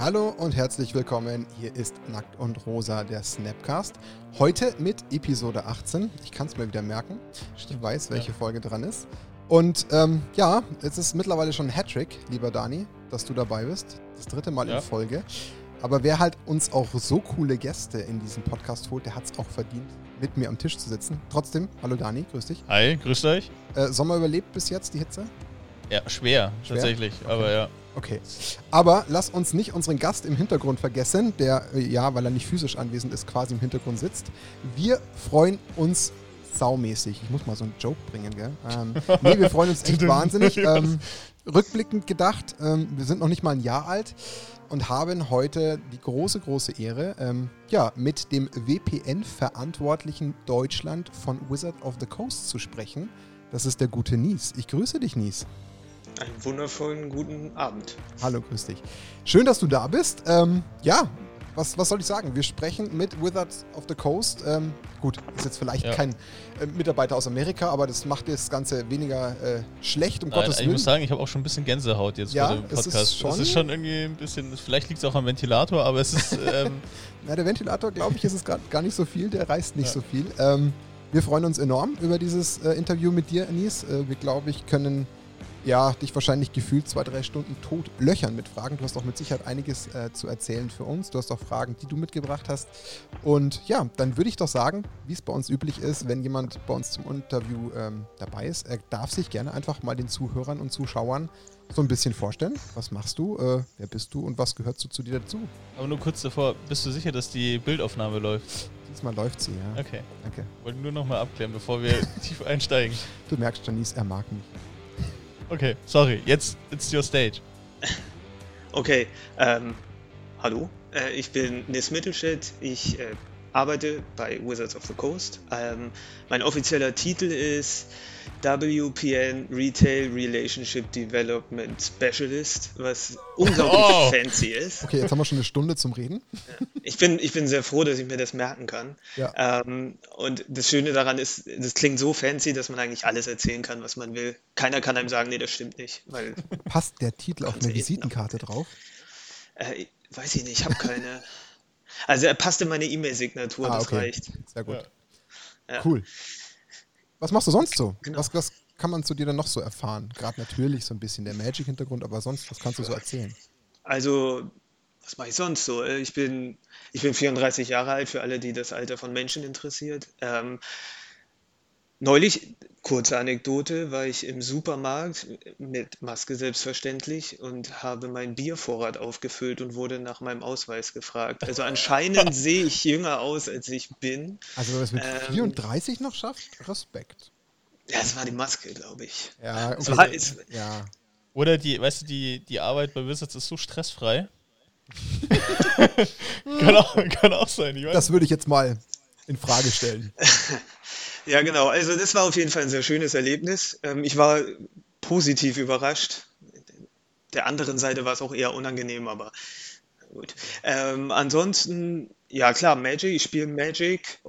Hallo und herzlich willkommen. Hier ist Nackt und Rosa, der Snapcast. Heute mit Episode 18. Ich kann es mir wieder merken. Ich weiß, welche ja. Folge dran ist. Und ähm, ja, es ist mittlerweile schon ein Hattrick, lieber Dani, dass du dabei bist. Das dritte Mal ja. in Folge. Aber wer halt uns auch so coole Gäste in diesen Podcast holt, der hat es auch verdient, mit mir am Tisch zu sitzen. Trotzdem, hallo Dani, grüß dich. Hi, grüß euch. Äh, Sommer überlebt bis jetzt die Hitze? Ja, schwer, schwer? tatsächlich, okay. aber ja. Okay. Aber lass uns nicht unseren Gast im Hintergrund vergessen, der, äh, ja, weil er nicht physisch anwesend ist, quasi im Hintergrund sitzt. Wir freuen uns saumäßig. Ich muss mal so einen Joke bringen, gell? Ähm, nee, wir freuen uns echt wahnsinnig. Ähm, rückblickend gedacht, ähm, wir sind noch nicht mal ein Jahr alt und haben heute die große, große Ehre, ähm, ja, mit dem WPN-Verantwortlichen Deutschland von Wizard of the Coast zu sprechen. Das ist der gute Nies. Ich grüße dich, Nies. Einen wundervollen guten Abend. Hallo, grüß dich. Schön, dass du da bist. Ähm, ja, was, was soll ich sagen? Wir sprechen mit Wizards of the Coast. Ähm, gut, ist jetzt vielleicht ja. kein äh, Mitarbeiter aus Amerika, aber das macht das Ganze weniger äh, schlecht, um Nein, Gottes Willen. Ich muss sagen, ich habe auch schon ein bisschen Gänsehaut jetzt ja, vor dem Podcast. Es ist, schon es ist schon irgendwie ein bisschen, vielleicht liegt es auch am Ventilator, aber es ist. Ähm Na, der Ventilator, glaube ich, ist es gar nicht so viel, der reißt nicht ja. so viel. Ähm, wir freuen uns enorm über dieses äh, Interview mit dir, Anis. Äh, wir, glaube ich, können ja, dich wahrscheinlich gefühlt zwei, drei Stunden tot löchern mit Fragen. Du hast auch mit Sicherheit einiges äh, zu erzählen für uns. Du hast auch Fragen, die du mitgebracht hast. Und ja, dann würde ich doch sagen, wie es bei uns üblich ist, wenn jemand bei uns zum Interview ähm, dabei ist, er darf sich gerne einfach mal den Zuhörern und Zuschauern so ein bisschen vorstellen. Was machst du? Äh, wer bist du und was gehört so zu dir dazu? Aber nur kurz davor, bist du sicher, dass die Bildaufnahme läuft? Diesmal läuft sie, ja. Okay. Danke. Wollte nur nochmal abklären, bevor wir tief einsteigen. Du merkst, Janice, er mag mich. Okay, sorry. Jetzt it's your stage. Okay, ähm, hallo. Äh, ich bin Nis Mittelstädt. Ich äh, arbeite bei Wizards of the Coast. Ähm, mein offizieller Titel ist WPN Retail Relationship Development Specialist, was unglaublich oh. fancy ist. Okay, jetzt haben wir schon eine Stunde zum Reden. Ich bin, ich bin sehr froh, dass ich mir das merken kann. Ja. Ähm, und das Schöne daran ist, das klingt so fancy, dass man eigentlich alles erzählen kann, was man will. Keiner kann einem sagen, nee, das stimmt nicht. Weil Passt der Titel auf eine Visitenkarte drauf? Äh, weiß ich nicht, ich habe keine. Also er passt in meine E-Mail-Signatur, ah, das okay. reicht. Sehr gut. Ja. Cool. Was machst du sonst so? Genau. Was, was kann man zu dir dann noch so erfahren? Gerade natürlich so ein bisschen der Magic-Hintergrund, aber sonst, was kannst du so erzählen? Also, was mache ich sonst so? Ich bin, ich bin 34 Jahre alt, für alle, die das Alter von Menschen interessiert. Ähm, neulich, kurze Anekdote, war ich im Supermarkt mit Maske selbstverständlich und habe meinen Biervorrat aufgefüllt und wurde nach meinem Ausweis gefragt. Also anscheinend sehe ich jünger aus, als ich bin. Also wenn man es mit ähm, 34 noch schafft, Respekt. Ja, es war die Maske, glaube ich. Ja, okay. War, ist, ja. Oder die, weißt du, die, die Arbeit bei Wizards ist so stressfrei. kann, auch, kann auch sein. das würde ich jetzt mal in Frage stellen. Ja, genau. Also das war auf jeden Fall ein sehr schönes Erlebnis. Ähm, ich war positiv überrascht. Der anderen Seite war es auch eher unangenehm, aber gut. Ähm, ansonsten, ja klar, Magic. Ich spiele Magic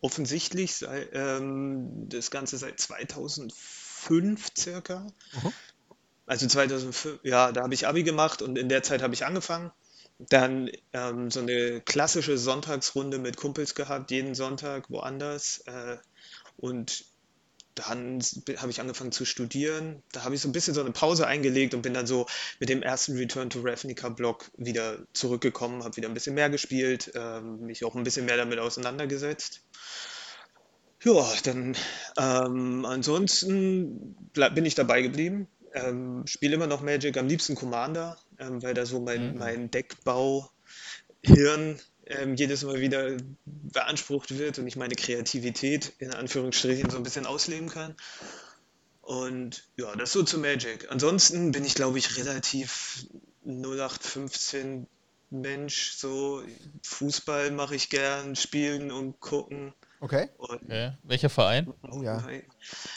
offensichtlich sei, ähm, das Ganze seit 2005 circa. Mhm. Also 2005, ja, da habe ich Abi gemacht und in der Zeit habe ich angefangen. Dann ähm, so eine klassische Sonntagsrunde mit Kumpels gehabt, jeden Sonntag woanders. Äh, und dann habe ich angefangen zu studieren. Da habe ich so ein bisschen so eine Pause eingelegt und bin dann so mit dem ersten Return to Ravnica-Blog wieder zurückgekommen, habe wieder ein bisschen mehr gespielt, ähm, mich auch ein bisschen mehr damit auseinandergesetzt. Ja, dann ähm, ansonsten bin ich dabei geblieben. Ähm, Spiele immer noch Magic, am liebsten Commander, ähm, weil da so mein, mhm. mein Deckbau Hirn ähm, jedes Mal wieder beansprucht wird und ich meine Kreativität in Anführungsstrichen so ein bisschen ausleben kann. Und ja, das so zu Magic. Ansonsten bin ich, glaube ich, relativ 0815 Mensch. So Fußball mache ich gern, spielen und gucken. Okay. okay. Welcher Verein? Oh ja.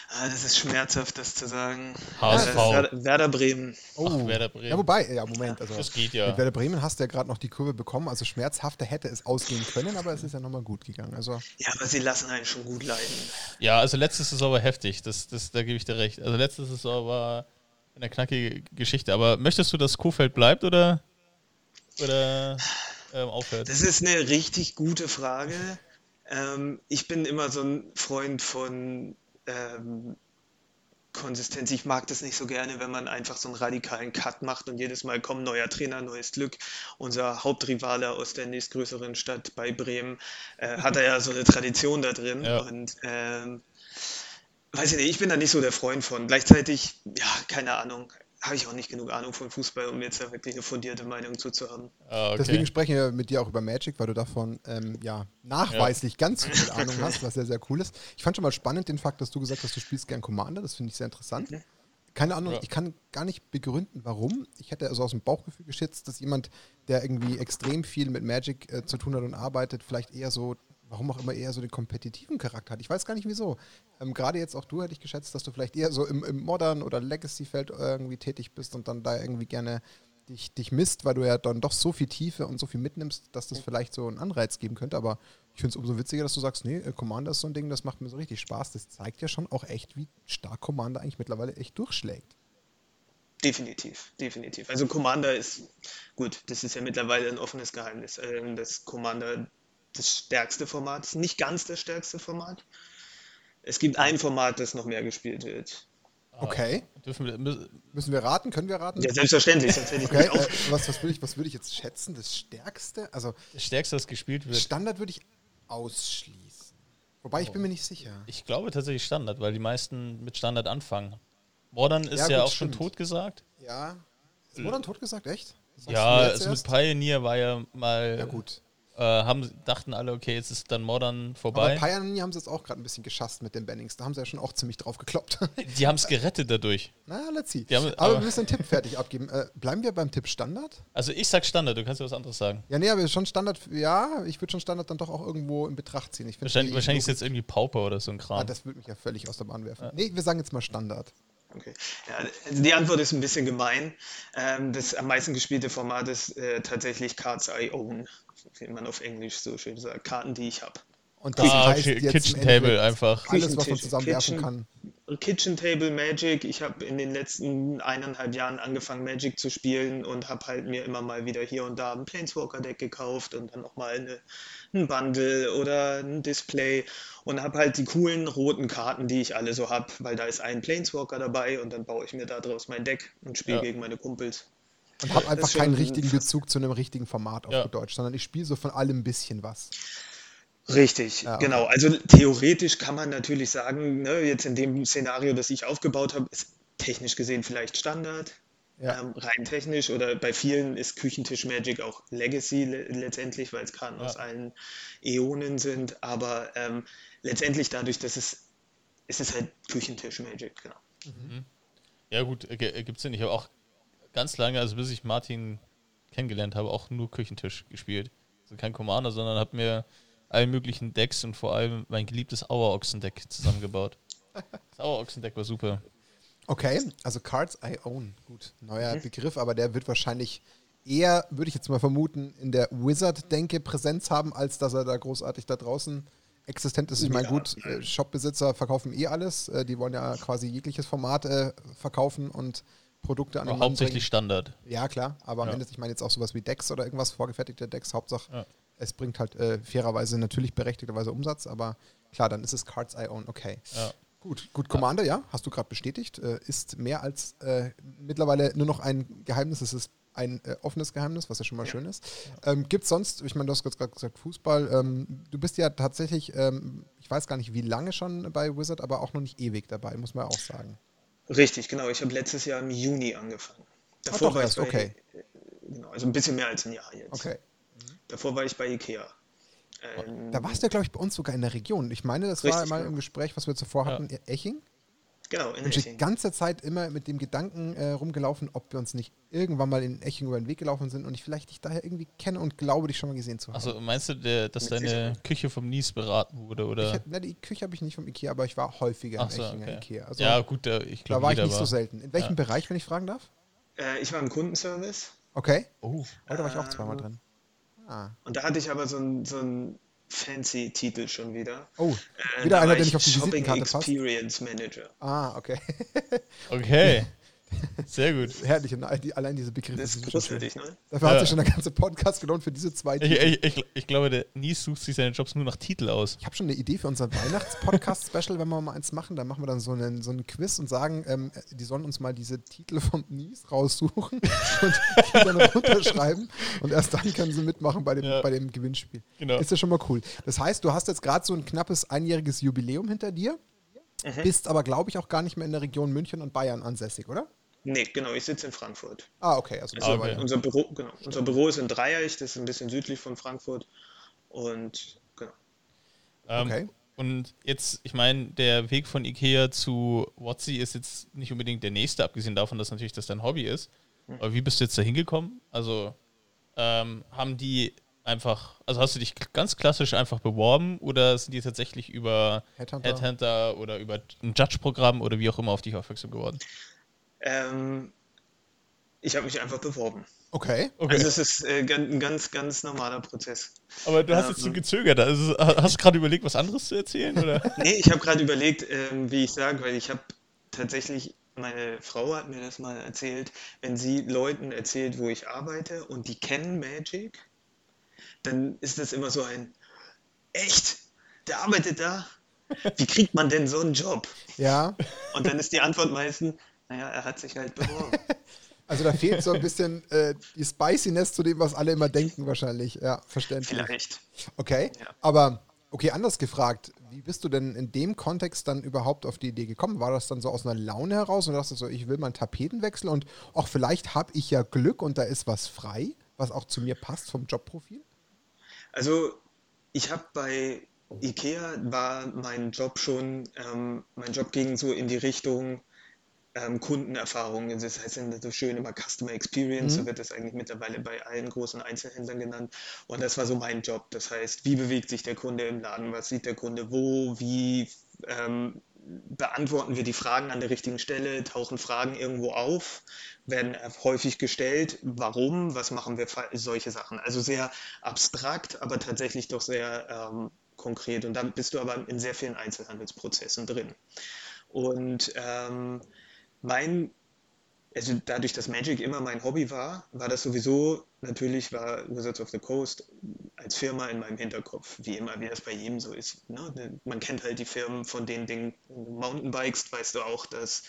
Ah, das ist schmerzhaft, das zu sagen. HSV. Werder, Werder Bremen. Oh. Ach, Werder Bremen. Ja, wobei, ja, Moment. Also, das geht ja. Mit Werder Bremen hast du ja gerade noch die Kurve bekommen. Also schmerzhafter hätte es ausgehen können, aber es ist ja nochmal gut gegangen. Also, ja, aber sie lassen einen schon gut leiden. Ja, also letztes Saison war heftig. Das, das, da gebe ich dir recht. Also letztes Saison war eine knackige Geschichte. Aber möchtest du, dass Kuhfeld bleibt oder? oder ähm, aufhört? Das ist eine richtig gute Frage. Ähm, ich bin immer so ein Freund von ähm, Konsistenz. Ich mag das nicht so gerne, wenn man einfach so einen radikalen Cut macht und jedes Mal kommt neuer Trainer, neues Glück. Unser Hauptrivale aus der nächstgrößeren Stadt bei Bremen äh, hat er ja so eine Tradition da drin. Ja. Und ähm, weiß ich nicht, ich bin da nicht so der Freund von. Gleichzeitig, ja, keine Ahnung, habe ich auch nicht genug Ahnung von Fußball, um jetzt da wirklich eine fundierte Meinung zu, zu haben. Ah, okay. Deswegen sprechen wir mit dir auch über Magic, weil du davon ähm, ja nachweislich ganz viel Ahnung hast, was sehr, sehr cool ist. Ich fand schon mal spannend den Fakt, dass du gesagt hast, du spielst gern Commander. Das finde ich sehr interessant. Keine Ahnung, Ja. ich kann gar nicht begründen, warum. Ich hätte also aus dem Bauchgefühl geschätzt, dass jemand, der irgendwie extrem viel mit Magic äh, zu tun hat und arbeitet, vielleicht eher so, warum auch immer, eher so den kompetitiven Charakter hat. Ich weiß gar nicht wieso. Ähm, Gerade jetzt auch du hätte ich geschätzt, dass du vielleicht eher so im, im Modern- oder Legacy-Feld irgendwie tätig bist und dann da irgendwie gerne dich, dich misst, weil du ja dann doch so viel Tiefe und so viel mitnimmst, dass das vielleicht so einen Anreiz geben könnte. Aber ich finde es umso witziger, dass du sagst, nee, Commander ist so ein Ding, das macht mir so richtig Spaß. Das zeigt ja schon auch echt, wie stark Commander eigentlich mittlerweile echt durchschlägt. Definitiv, definitiv. Also Commander ist, gut, das ist ja mittlerweile ein offenes Geheimnis, ähm, dass Commander das stärkste Format ist, nicht ganz das stärkste Format. Es gibt ein Format, das noch mehr gespielt wird. Okay. Dürfen wir, mü- Müssen wir raten? Können wir raten? Ja, selbstverständlich, sonst hätte ich Okay, äh, auf. was, was würde ich, was würd ich jetzt schätzen? Das Stärkste? Also das Stärkste, das gespielt wird. Standard würde ich ausschließen. Wobei ich bin mir nicht sicher. Ich glaube tatsächlich Standard, weil die meisten mit Standard anfangen. Modern ist Ja, ja, gut, auch schon stimmt. tot gesagt. Ja. Ist Modern tot gesagt? Echt? Sagst Ja, also mit? Pioneer war ja mal, Ja, gut. Äh, haben, dachten alle, okay, jetzt ist dann Modern Aber vorbei. Pioneer haben sie jetzt auch gerade ein bisschen geschasst mit den Bannings. Da haben sie ja schon auch ziemlich drauf gekloppt. Die haben es gerettet dadurch. Na, let's see. Haben- aber, aber- wir müssen einen Tipp fertig abgeben. Äh, bleiben wir beim Tipp Standard? Also ich sag Standard, du kannst ja was anderes sagen. Ja, nee, aber schon Standard, ja, ich würde schon Standard dann doch auch irgendwo in Betracht ziehen. Wahrscheinlich, wahrscheinlich ist jetzt irgendwie Pauper oder so ein Kram. Ah, das würde mich ja völlig aus der Bahn werfen. Nee, wir sagen jetzt mal Standard. Okay. Ja, die Antwort ist ein bisschen gemein. Ähm, das am meisten gespielte Format ist äh, tatsächlich Cards I Own, wie man auf Englisch so schön sagt. Karten, die ich habe. Und das ah, heißt okay, jetzt Kitchen Table einfach. alles, was man zusammenwerfen Kitchen- kann. Kitchen Table Magic. Ich habe in den letzten eineinhalb Jahren angefangen, Magic zu spielen und habe halt mir immer mal wieder hier und da ein Planeswalker-Deck gekauft und dann nochmal eine, ein Bundle oder ein Display und habe halt die coolen roten Karten, die ich alle so habe, weil da ist ein Planeswalker dabei und dann baue ich mir daraus mein Deck und spiele Ja. gegen meine Kumpels. Und habe einfach ist schon keinen richtigen Bezug zu einem richtigen Format auf Ja. Deutsch, sondern ich spiele so von allem ein bisschen was. Richtig, Ja, okay. genau. Also theoretisch kann man natürlich sagen, ne, jetzt in dem Szenario, das ich aufgebaut habe, ist technisch gesehen vielleicht Standard, Ja. ähm, rein technisch oder bei vielen ist Küchentisch Magic auch Legacy le letztendlich, weil es Karten Ja. aus allen Äonen sind, aber ähm, letztendlich dadurch, dass es, es ist halt Küchentisch Magic, genau. Ja gut, gibt es nicht. Ich habe auch ganz lange, also bis ich Martin kennengelernt habe, auch nur Küchentisch gespielt. Also kein Commander, sondern habe mir alle möglichen Decks und vor allem mein geliebtes Auerochsen-Deck zusammengebaut. Das Auerochsen-Deck war super. Okay, also Cards I Own. Gut, neuer Mhm. Begriff, aber der wird wahrscheinlich eher, würde ich jetzt mal vermuten, in der Wizard-Denke Präsenz haben, als dass er da großartig da draußen existent ist. Ich meine, Ja. gut, äh, Shopbesitzer verkaufen eh alles. Äh, die wollen ja quasi jegliches Format äh, verkaufen und Produkte an den hauptsächlich Standard. bringen. Ja, klar, aber am Ja. Ende, ich meine jetzt auch sowas wie Decks oder irgendwas, vorgefertigte Decks, Hauptsache, Ja. es bringt halt äh, fairerweise natürlich berechtigterweise Umsatz, aber klar, dann ist es Cards I Own, okay. Ja. Gut, gut, Commander, ja, hast du gerade bestätigt, äh, ist mehr als äh, mittlerweile nur noch ein Geheimnis, es ist ein äh, offenes Geheimnis, was ja schon mal schön ist. Ähm, Gibt es sonst, ich meine, du hast gerade gesagt, Fußball, ähm, du bist ja tatsächlich, ähm, ich weiß gar nicht, wie lange schon bei Wizard, aber auch noch nicht ewig dabei, muss man ja auch sagen. Richtig, genau. Ich habe letztes Jahr im Juni angefangen. Davor doch war ich erst, bei, okay. Genau, also ein bisschen mehr als ein Jahr jetzt. Okay. Davor war ich bei Ikea. Ähm, Da warst du ja, glaube ich, bei uns sogar in der Region. Ich meine, das war Richtig, mal ja. im Gespräch, was wir zuvor Ja. hatten, Eching. Genau, in Und die ganze Zeit immer mit dem Gedanken äh, rumgelaufen, ob wir uns nicht irgendwann mal in Eching über den Weg gelaufen sind und ich vielleicht dich daher irgendwie kenne und glaube, dich schon mal gesehen zu haben. Also meinst du, der, dass Mit deine Sicherheit. Küche vom Nies beraten wurde? Oder? Ich, na, die Küche habe ich nicht vom Ikea, aber ich war häufiger Ach im so, Echinger okay. Ikea. Also ja, gut, da, ich da glaube, war ich nicht so war. selten. In welchem Ja. Bereich, wenn ich fragen darf? Äh, ich war im Kundenservice Okay. Oh, Oh, da war ich auch zweimal Ähm, drin. Ah. und da hatte ich aber so einen so einen fancy Titel schon wieder. Oh, Äh, wieder da einer, der ich nicht auf die Shopping Visitenkarte passt. Experience Manager. Ah, okay. okay. Sehr gut. Herrlich, und allein diese Begriffe. Das ist großartig, ne? Dafür ja. hat sich schon der ganze Podcast gelohnt für diese zwei Titel. Ich, ich, ich, glaube, der Nies sucht sich seine Jobs nur nach Titel aus. Ich habe schon eine Idee für unser Weihnachts-Podcast-Special, wenn wir mal eins machen. Dann machen wir dann so einen, so einen Quiz und sagen, ähm, die sollen uns mal diese Titel vom Nies raussuchen und die dann runterschreiben. Und erst dann können sie mitmachen bei dem, ja. bei dem Gewinnspiel. Genau. Ist ja schon mal cool. Das heißt, du hast jetzt gerade so ein knappes einjähriges Jubiläum hinter dir. Mhm. Bist aber, glaube ich, auch gar nicht mehr in der Region München und Bayern ansässig, oder? Nee, genau, ich sitze in Frankfurt. Ah, okay. Also, also okay. Unser, Büro, genau, unser Büro ist in Dreieich, das ist ein bisschen südlich von Frankfurt. Und genau. Ähm, okay. Und jetzt, ich meine, der Weg von Ikea zu Watsi ist jetzt nicht unbedingt der nächste, abgesehen davon, dass natürlich das dein Hobby ist. Mhm. Aber wie bist du jetzt da hingekommen? Also, ähm, haben die einfach, also hast du dich ganz klassisch einfach beworben oder sind die tatsächlich über Headhunter, Headhunter oder über ein Judge-Programm oder wie auch immer auf dich aufmerksam geworden? Ähm, ich habe mich einfach beworben. Okay. okay. Also es ist äh, ein ganz, ganz normaler Prozess. Aber du hast ähm, jetzt so gezögert. Also hast du gerade überlegt, was anderes zu erzählen? Oder? nee, ich habe gerade überlegt, ähm, wie ich sage, weil ich habe tatsächlich, meine Frau hat mir das mal erzählt, wenn sie Leuten erzählt, wo ich arbeite und die kennen Magic, dann ist das immer so ein, echt, der arbeitet da? Wie kriegt man denn so einen Job? Ja. Und dann ist die Antwort meistens, naja, er hat sich halt beworben. Also da fehlt so ein bisschen äh, die Spiciness zu dem, was alle immer denken wahrscheinlich. Ja, verständlich. Vielleicht. Okay, ja. aber okay, anders gefragt, wie bist du denn in dem Kontext dann überhaupt auf die Idee gekommen? War das dann so aus einer Laune heraus und dachtest du so, ich will mal einen Tapetenwechsel und auch vielleicht habe ich ja Glück und da ist was frei, was auch zu mir passt vom Jobprofil? Also ich habe bei IKEA war mein Job schon, ähm, mein Job ging so in die Richtung, ähm, Kundenerfahrung. Das heißt so schön immer Customer Experience, mhm. so wird das eigentlich mittlerweile bei allen großen Einzelhändlern genannt. Und das war so mein Job. Das heißt, wie bewegt sich der Kunde im Laden? Was sieht der Kunde wo? Wie ähm, beantworten wir die Fragen an der richtigen Stelle? Tauchen Fragen irgendwo auf? Werden häufig gestellt? Warum? Was machen wir? Solche Sachen. Also sehr abstrakt, aber tatsächlich doch sehr ähm, konkret. Und dann bist du aber in sehr vielen Einzelhandelsprozessen drin. Und ähm, mein, also dadurch, dass Magic immer mein Hobby war, war das sowieso, natürlich war Wizards of the Coast als Firma in meinem Hinterkopf, wie immer, wie das bei jedem so ist. Ne? Man kennt halt die Firmen von den Dingen, Mountainbikes, weißt du auch, dass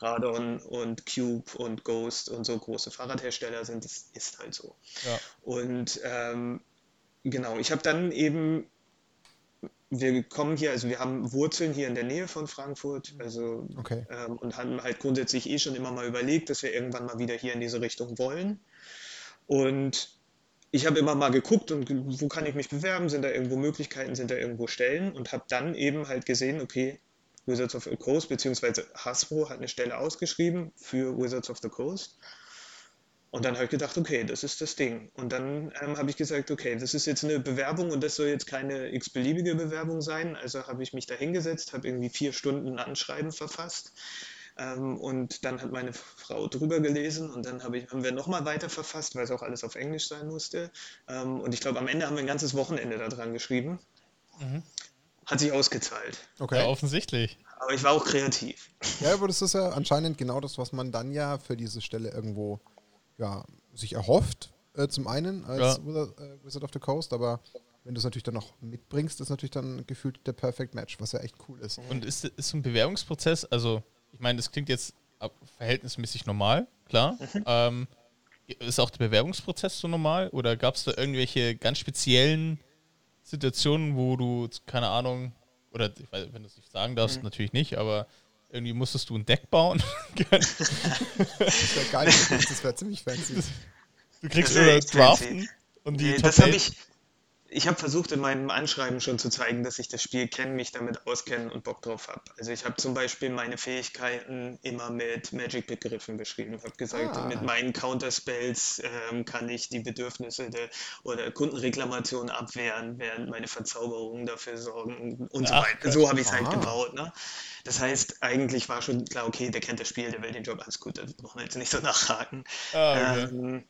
Radon und Cube und Ghost und so große Fahrradhersteller sind, das ist halt so. Ja. Und ähm, genau, ich habe dann eben wir kommen hier, also wir haben Wurzeln hier in der Nähe von Frankfurt, also okay. ähm, und haben halt grundsätzlich eh schon immer mal überlegt, dass wir irgendwann mal wieder hier in diese Richtung wollen. Und ich habe immer mal geguckt und wo kann ich mich bewerben, sind da irgendwo Möglichkeiten, sind da irgendwo Stellen und habe dann eben halt gesehen, okay, Wizards of the Coast beziehungsweise Hasbro hat eine Stelle ausgeschrieben für Wizards of the Coast und dann habe ich gedacht, okay, das ist das Ding. Und dann ähm, habe ich gesagt, okay, das ist jetzt eine Bewerbung und das soll jetzt keine x-beliebige Bewerbung sein. Also habe ich mich da hingesetzt, habe irgendwie vier Stunden Anschreiben verfasst. Ähm, und dann hat meine Frau drüber gelesen und dann hab ich, haben wir nochmal weiter verfasst, weil es auch alles auf Englisch sein musste. Ähm, und ich glaube, am Ende haben wir ein ganzes Wochenende daran geschrieben. Mhm. Hat sich ausgezahlt. Okay. Ja, offensichtlich. Aber ich war auch kreativ. Ja, aber das ist ja anscheinend genau das, was man dann ja für diese Stelle irgendwo ja, sich erhofft, äh, zum einen als ja. Wizard, äh, Wizard, of the Coast, aber wenn du es natürlich dann noch mitbringst, ist natürlich dann gefühlt der Perfect Match, was ja echt cool ist. Und ist, ist so ein Bewerbungsprozess, also ich meine, das klingt jetzt verhältnismäßig normal, klar. Ähm, ist auch der Bewerbungsprozess so normal oder gab es da irgendwelche ganz speziellen Situationen, wo du, keine Ahnung, oder weiß, wenn du es nicht sagen darfst, mhm. natürlich nicht, aber irgendwie musstest du ein Deck bauen. das wäre geil, das wäre ziemlich fancy. Du kriegst über Draften und die nee, Das habe ich, ich habe versucht in meinem Anschreiben schon zu zeigen, dass ich das Spiel kenne, mich damit auskenne und Bock drauf habe. Also ich habe zum Beispiel meine Fähigkeiten immer mit Magic-Begriffen beschrieben. Ich habe gesagt, ah. mit meinen Counterspells ähm, kann ich die Bedürfnisse der, oder Kundenreklamationen abwehren, während meine Verzauberungen dafür sorgen und Ach, so weiter. So habe ich es halt gebaut. Ne? Das heißt, eigentlich war schon klar, okay, der kennt das Spiel, der will den Job, alles gut, da brauchen wir jetzt nicht so nachhaken. Ah, okay. ähm,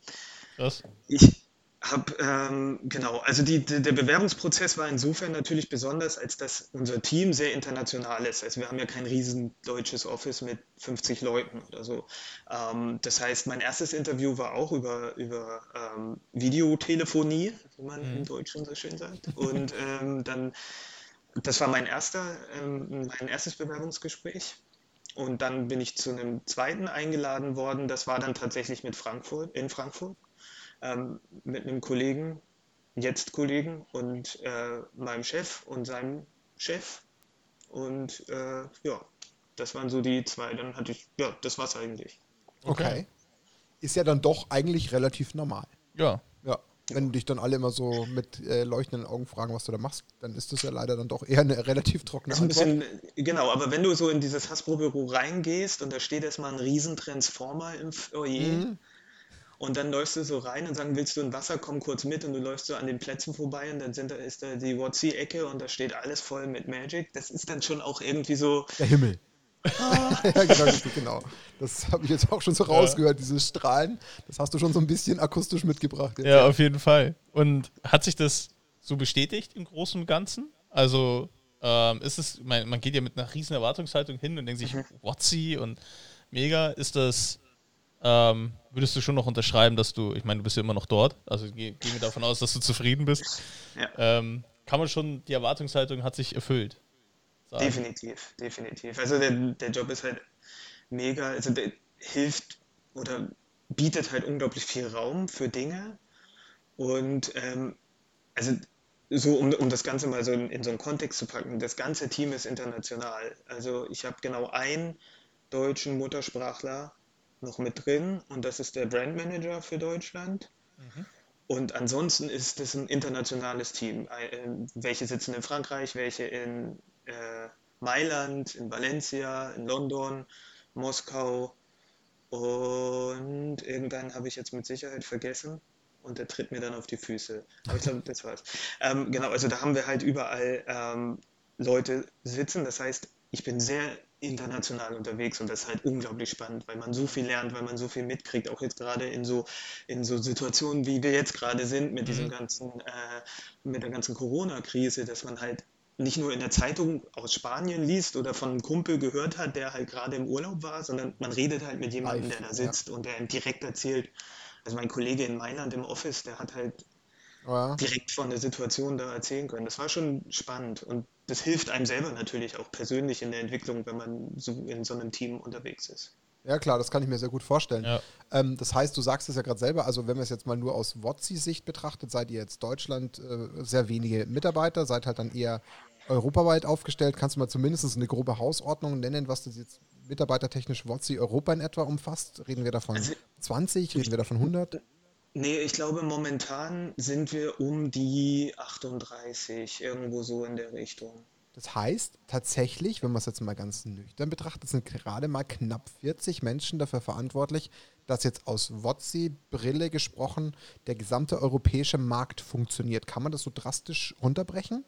ich, hab, ähm, genau, also die, die, der Bewerbungsprozess war insofern natürlich besonders, als dass unser Team sehr international ist. Also wir haben ja kein riesen deutsches Office mit 50 Leuten oder so. Ähm, das heißt, mein erstes Interview war auch über, über ähm, Videotelefonie, wie man mhm. im Deutschen so schön sagt. Und ähm, dann, das war mein erster, ähm, mein erstes Bewerbungsgespräch. Und dann bin ich zu einem zweiten eingeladen worden. Das war dann tatsächlich mit Frankfurt, in Frankfurt ähm, mit einem Kollegen, jetzt Kollegen und äh, meinem Chef und seinem Chef. Und äh, ja, das waren so die zwei. Dann hatte ich, ja, das war's eigentlich. Okay. okay. Ist ja dann doch eigentlich relativ normal. Ja. Ja. Wenn dich dann alle immer so mit äh, leuchtenden Augen fragen, was du da machst, dann ist das ja leider dann doch eher eine relativ trockene ein Antwort. Bisschen, genau, aber wenn du so in dieses Hasbro-Büro reingehst und da steht erstmal ein Riesentransformer im Foyer, mhm. Und dann läufst du so rein und sagen, willst du ein Wasser, komm kurz mit und du läufst so an den Plätzen vorbei und dann sind da, ist da die WotC-Ecke und da steht alles voll mit Magic. Das ist dann schon auch irgendwie so. Der Himmel. Ah. ja, genau, genau. Das habe ich jetzt auch schon so rausgehört, ja. dieses Strahlen. Das hast du schon so ein bisschen akustisch mitgebracht. Jetzt. Ja, auf jeden Fall. Und hat sich das so bestätigt im Großen und Ganzen? Also ähm, ist es, man, man, geht ja mit einer riesen Erwartungshaltung hin und denkt sich, mhm. WotC und mega, ist das ähm, würdest du schon noch unterschreiben, dass du, ich meine, du bist ja immer noch dort, also gehen geh wir davon aus, dass du zufrieden bist. Ja. Ähm, kann man schon, die Erwartungshaltung hat sich erfüllt. Sagen. Definitiv, definitiv. Also der, der Job ist halt mega, also der hilft oder bietet halt unglaublich viel Raum für Dinge. Und ähm, also so, um, um das Ganze mal so in, in so einen Kontext zu packen, das ganze Team ist international. Also ich habe genau einen deutschen Muttersprachler noch mit drin und das ist der Brand Manager für Deutschland. Mhm. Und ansonsten ist es ein internationales Team. Äh, welche sitzen in Frankreich, welche in äh, Mailand, in Valencia, in London, Moskau und irgendwann habe ich jetzt mit Sicherheit vergessen und der tritt mir dann auf die Füße. Aber ich glaube, das war's. Ähm, genau, also da haben wir halt überall ähm, Leute sitzen. Das heißt, ich bin sehr international unterwegs und das ist halt unglaublich spannend, weil man so viel lernt, weil man so viel mitkriegt, auch jetzt gerade in so, in so Situationen, wie wir jetzt gerade sind mit diesem mhm. ganzen, äh, mit der ganzen Corona-Krise, dass man halt nicht nur in der Zeitung aus Spanien liest oder von einem Kumpel gehört hat, der halt gerade im Urlaub war, sondern man redet halt mit jemandem, der da sitzt ja. und der ihm direkt erzählt. Also mein Kollege in Mailand im Office, der hat halt ja. direkt von der Situation da erzählen können. Das war schon spannend und das hilft einem selber natürlich auch persönlich in der Entwicklung, wenn man so in so einem Team unterwegs ist. Ja, klar, das kann ich mir sehr gut vorstellen. Ja. Ähm, das heißt, du sagst es ja gerade selber, also wenn wir es jetzt mal nur aus WOTSI-Sicht betrachtet, seid ihr jetzt Deutschland äh, sehr wenige Mitarbeiter, seid halt dann eher europaweit aufgestellt. Kannst du mal zumindest eine grobe Hausordnung nennen, was das jetzt mitarbeitertechnisch WOTSI Europa in etwa umfasst? Reden wir davon also, 20? Reden wir davon 100? Nee, ich glaube, momentan sind wir um die 38, irgendwo so in der Richtung. Das heißt, tatsächlich, wenn man es jetzt mal ganz nüchtern betrachtet, sind gerade mal knapp 40 Menschen dafür verantwortlich, dass jetzt aus WOTSI-Brille gesprochen der gesamte europäische Markt funktioniert. Kann man das so drastisch runterbrechen?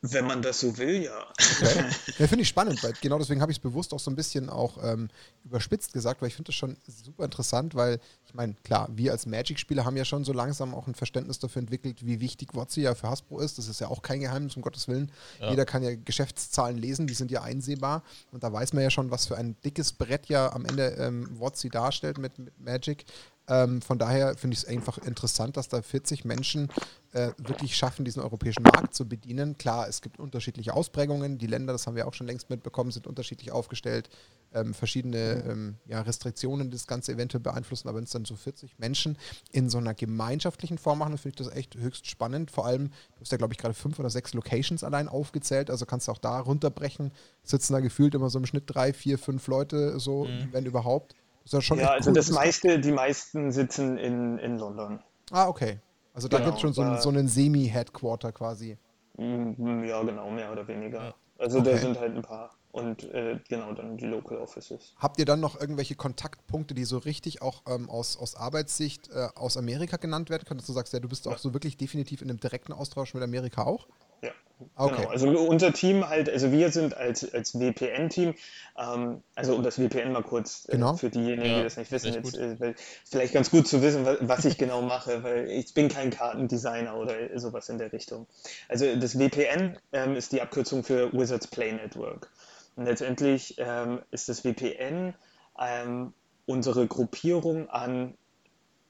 Wenn man das so will, ja. Okay. Ja, finde ich spannend, weil genau deswegen habe ich es bewusst auch so ein bisschen auch ähm, überspitzt gesagt, weil ich finde das schon super interessant, weil ich meine, klar, wir als Magic-Spieler haben ja schon so langsam auch ein Verständnis dafür entwickelt, wie wichtig WotC ja für Hasbro ist. Das ist ja auch kein Geheimnis, um Gottes Willen. Ja. Jeder kann ja Geschäftszahlen lesen, die sind ja einsehbar und da weiß man ja schon, was für ein dickes Brett ja am Ende ähm, WotC darstellt mit, mit Magic. Ähm, von daher finde ich es einfach interessant, dass da 40 Menschen äh, wirklich schaffen, diesen europäischen Markt zu bedienen. Klar, es gibt unterschiedliche Ausprägungen. Die Länder, das haben wir auch schon längst mitbekommen, sind unterschiedlich aufgestellt. Ähm, verschiedene ähm, ja, Restriktionen das Ganze eventuell beeinflussen, aber wenn es dann so 40 Menschen in so einer gemeinschaftlichen Form machen, finde ich das echt höchst spannend. Vor allem, du hast ja, glaube ich, gerade fünf oder sechs Locations allein aufgezählt, also kannst du auch da runterbrechen. Sitzen da gefühlt immer so im Schnitt drei, vier, fünf Leute, so, mhm. wenn überhaupt. Das ja, ja also cool. das meiste, die meisten sitzen in, in London. Ah, okay. Also da genau, gibt es schon so, ein, so einen Semi-Headquarter quasi. Mm, ja, genau, mehr oder weniger. Also okay. da sind halt ein paar. Und äh, genau, dann die Local Offices. Habt ihr dann noch irgendwelche Kontaktpunkte, die so richtig auch ähm, aus, aus Arbeitssicht äh, aus Amerika genannt werden können? Dass du sagst, ja, du bist auch so wirklich definitiv in einem direkten Austausch mit Amerika auch? Ja. Okay. Genau, also unser Team halt, also wir sind als, als WPN-Team, ähm, also um das VPN mal kurz äh, Genau. für diejenigen, Ja, die das nicht wissen, vielleicht jetzt, äh, weil, vielleicht ganz gut zu wissen, wa- was ich genau mache, weil ich bin kein Kartendesigner oder sowas in der Richtung. Also das VPN ähm, ist die Abkürzung für Wizards Play Network. Und letztendlich ähm, ist das VPN ähm, unsere Gruppierung an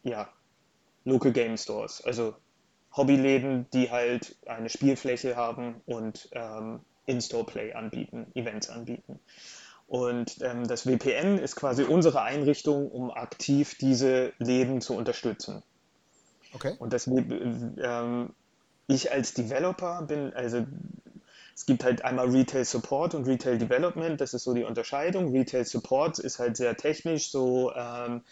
ja, Local Game Stores, also Hobbyläden, die halt eine Spielfläche haben und ähm, In-Store-Play anbieten, Events anbieten. Und ähm, das VPN ist quasi unsere Einrichtung, um aktiv diese Läden zu unterstützen. Okay. Und das, ähm, ich als Developer bin, also es gibt halt einmal Retail Support und Retail Development, das ist so die Unterscheidung. Retail Support ist halt sehr technisch, so, ähm,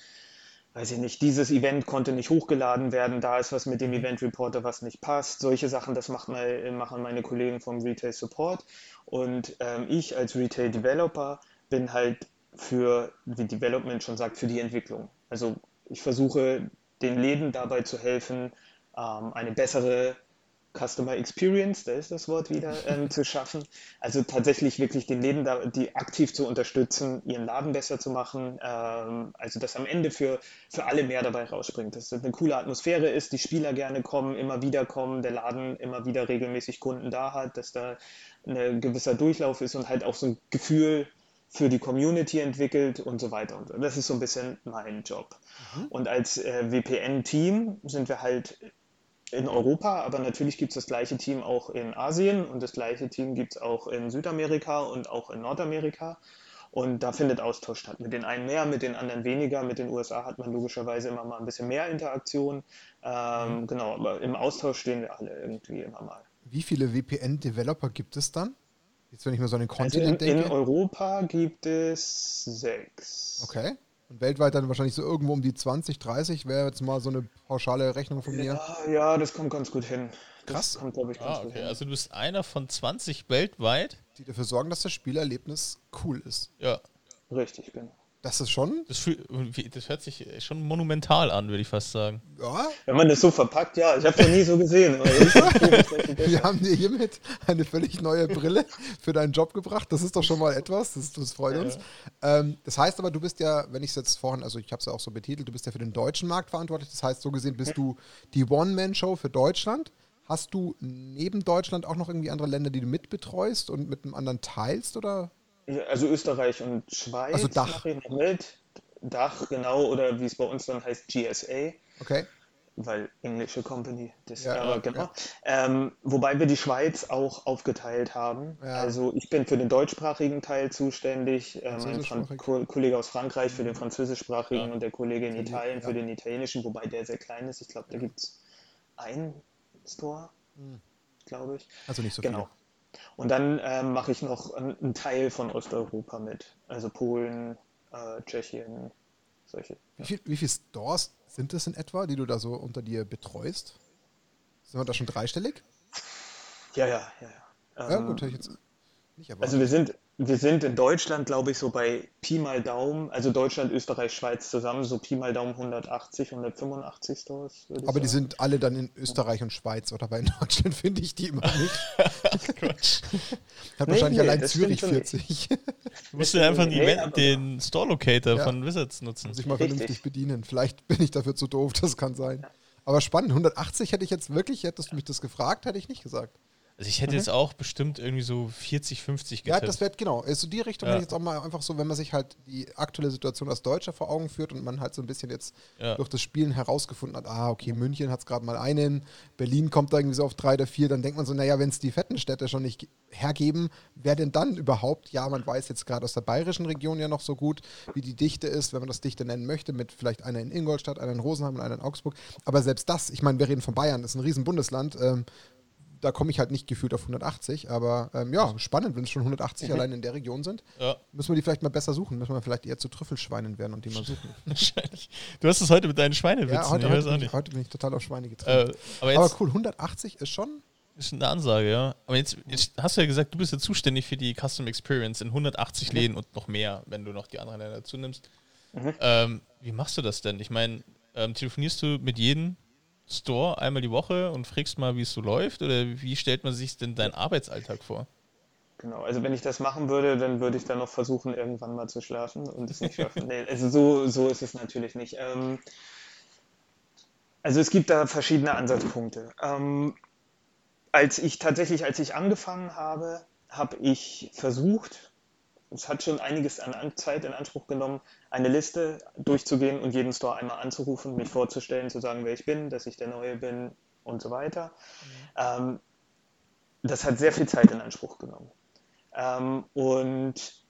weiß ich nicht, dieses Event konnte nicht hochgeladen werden, da ist was mit dem Event Reporter, was nicht passt. Solche Sachen, das macht mal, machen meine Kollegen vom Retail Support. Und ähm, ich als Retail Developer bin halt für, wie Development schon sagt, für die Entwicklung. Also ich versuche den Läden dabei zu helfen, ähm, eine bessere Customer Experience, da ist das Wort wieder, ähm, zu schaffen. Also tatsächlich wirklich den Läden da, die aktiv zu unterstützen, ihren Laden besser zu machen. Ähm, also dass am Ende für, für alle mehr dabei rausspringt. Dass es eine coole Atmosphäre ist, die Spieler gerne kommen, immer wieder kommen, der Laden immer wieder regelmäßig Kunden da hat, dass da ein gewisser Durchlauf ist und halt auch so ein Gefühl für die Community entwickelt und so weiter und so. Das ist so ein bisschen mein Job. Und als äh, WPN-Team sind wir halt in Europa, aber natürlich gibt es das gleiche Team auch in Asien und das gleiche Team gibt es auch in Südamerika und auch in Nordamerika. Und da findet Austausch statt. Mit den einen mehr, mit den anderen weniger. Mit den USA hat man logischerweise immer mal ein bisschen mehr Interaktion. Ähm, Genau, aber im Austausch stehen wir alle irgendwie immer mal. Wie viele VPN-Developer gibt es dann? Jetzt, wenn ich mal so an den Also in, Kontinent in denke. Europa gibt es sechs. Okay. Und weltweit dann wahrscheinlich so irgendwo um die 20, 30 wäre jetzt mal so eine pauschale Rechnung von mir. Ja, ja, das kommt ganz gut hin. Das Krass. kommt, glaube ich, ganz Ah, gut okay. hin. Also du bist einer von 20 weltweit. Die dafür sorgen, dass das Spielerlebnis cool ist. Ja. Richtig, genau. Das ist schon, Das, fühl- das hört sich schon monumental an, würde ich fast sagen. ja, Wenn man das so verpackt, ja, ich habe es noch nie so gesehen. ich- wir haben dir hiermit eine völlig neue Brille für deinen Job gebracht. Das ist doch schon mal etwas, das, das freut uns. Ähm, das heißt aber, du bist ja, wenn ich es jetzt vorhin, also ich habe es ja auch so betitelt, du bist ja für den deutschen Markt verantwortlich. Das heißt, so gesehen bist du die One-Man-Show für Deutschland. Hast du neben Deutschland auch noch irgendwie andere Länder, die du mitbetreust und mit einem anderen teilst? Oder? Ja, Also Österreich und Schweiz Also Dach. mache ich noch mit. Dach, genau, oder wie es bei uns dann heißt, GSA, Okay. weil englische Company, das Ja, aber genau. Ähm, wobei wir die Schweiz auch aufgeteilt haben. Ja. Also ich bin für den deutschsprachigen Teil zuständig, ein Fran Französischsprachig. Ko Kollege aus Frankreich für den französischsprachigen Ja. und der Kollege in Italien ja. für den italienischen, wobei der sehr klein ist. Ich glaube, da gibt es einen Store, glaube ich. Also nicht so Genau. Und dann ähm, mache ich noch einen Teil von Osteuropa mit. Also Polen, äh, Tschechien, solche. Wie, viel, wie viele Stores sind es in etwa, die du da so unter dir betreust? Sind wir da schon dreistellig? Ja, ja, ja. ja. Ja, Ähm, gut, hätte ich jetzt. Also wir sind, wir sind in Deutschland, glaube ich, so bei Pi mal Daumen, also Deutschland, Österreich, Schweiz zusammen, so Pi mal Daumen 180, 185 Stores. aber die sagen. sind alle dann in Österreich und Schweiz oder bei in Deutschland finde ich die immer nicht. Hat Nee, wahrscheinlich nee, allein Zürich stimmt 40. Du musst ja einfach den, Nee, Event, den Store Locator Ja. von Wizards nutzen. Muss ich mal Richtig. vernünftig bedienen. Vielleicht bin ich dafür zu doof, das kann sein. Aber spannend, 180 hätte ich jetzt wirklich, hättest du mich das gefragt, hätte ich nicht gesagt. Also ich hätte jetzt auch bestimmt irgendwie so 40, 50 Ja, getippt. das wäre genau. Also die Richtung Ja. hätte ich jetzt auch mal einfach so, wenn man sich halt die aktuelle Situation als Deutscher vor Augen führt und man halt so ein bisschen jetzt Ja. durch das Spielen herausgefunden hat, ah, okay, München hat es gerade mal einen, Berlin kommt da irgendwie so auf drei oder vier, dann denkt man so, naja, wenn es die fetten Städte schon nicht ge- hergeben, wer denn dann überhaupt? Ja, man weiß jetzt gerade aus der bayerischen Region ja noch so gut, wie die Dichte ist, wenn man das Dichte nennen möchte, mit vielleicht einer in Ingolstadt, einer in Rosenheim und einer in Augsburg. Aber selbst das, ich meine, wir reden von Bayern, das ist ein riesen Bundesland, ähm, da komme ich halt nicht gefühlt auf 180, aber ähm, ja, spannend, wenn es schon 180 allein in der Region sind. ja, Müssen wir die vielleicht mal besser suchen? Müssen wir vielleicht eher zu Trüffelschweinen werden und die mal suchen? wahrscheinlich. Du hast es heute mit deinen Schweinewitzen, ja, heute, ich weiß heute, auch bin ich, nicht. heute bin ich total auf Schweine getrieben. Äh, aber aber cool, 180 ist schon. ist eine Ansage, ja. Aber jetzt, jetzt hast du ja gesagt, du bist ja zuständig für die Custom Experience in 180 Läden und noch mehr, wenn du noch die anderen Länder dazu nimmst. Mhm. Ähm, wie machst du das denn? Ich meine, ähm, telefonierst du mit jedem Store einmal die Woche und fragst mal, wie es so läuft? Oder wie stellt man sich denn deinen Arbeitsalltag vor? Genau, also wenn ich das machen würde, dann würde ich dann noch versuchen, irgendwann mal zu schlafen und es nicht schaffen. nee, also so, so ist es natürlich nicht. Ähm, also es gibt da verschiedene Ansatzpunkte. Ähm, als ich tatsächlich, als ich angefangen habe, habe ich versucht, es hat schon einiges an Zeit in Anspruch genommen, eine Liste durchzugehen und jeden Store einmal anzurufen, mich vorzustellen, zu sagen, wer ich bin, dass ich der Neue bin und so weiter. Mhm. Ähm, das hat sehr viel Zeit in Anspruch genommen. Ähm, und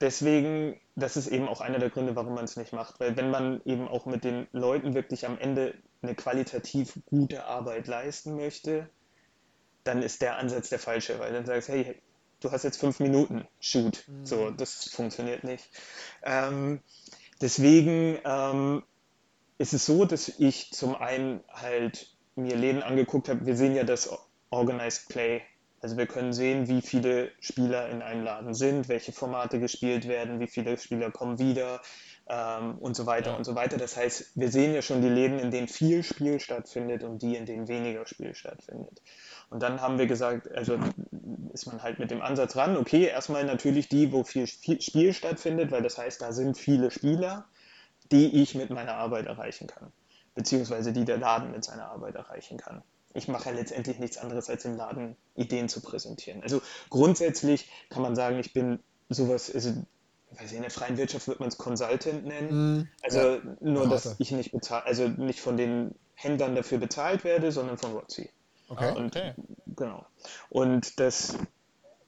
deswegen, das ist eben auch einer der Gründe, warum man es nicht macht. Weil wenn man eben auch mit den Leuten wirklich am Ende eine qualitativ gute Arbeit leisten möchte, dann ist der Ansatz der falsche, weil dann sagst du, hey, du hast jetzt fünf Minuten, shoot. Mhm. So, das funktioniert nicht. Ähm, deswegen ähm, ist es so, dass ich zum einen halt mir Läden angeguckt habe, wir sehen ja das Organized Play also wir können sehen, wie viele Spieler in einem Laden sind, welche Formate gespielt werden, wie viele Spieler kommen wieder ähm, und so weiter ja. und so weiter. Das heißt, wir sehen ja schon die Läden, in denen viel Spiel stattfindet und die, in denen weniger Spiel stattfindet. Und dann haben wir gesagt, also ist man halt mit dem Ansatz ran, okay, erstmal natürlich die, wo viel Spiel stattfindet, weil das heißt, da sind viele Spieler, die ich mit meiner Arbeit erreichen kann, beziehungsweise die der Laden mit seiner Arbeit erreichen kann ich mache ja letztendlich nichts anderes, als im Laden Ideen zu präsentieren. Also grundsätzlich kann man sagen, ich bin sowas, also weiß ich, in der freien Wirtschaft wird man es Consultant nennen. Mm, also ja. nur, dass ich nicht bezahlt, also nicht von den Händlern dafür bezahlt werde, sondern von Rotzi. Okay. Und, okay. Genau. Und das,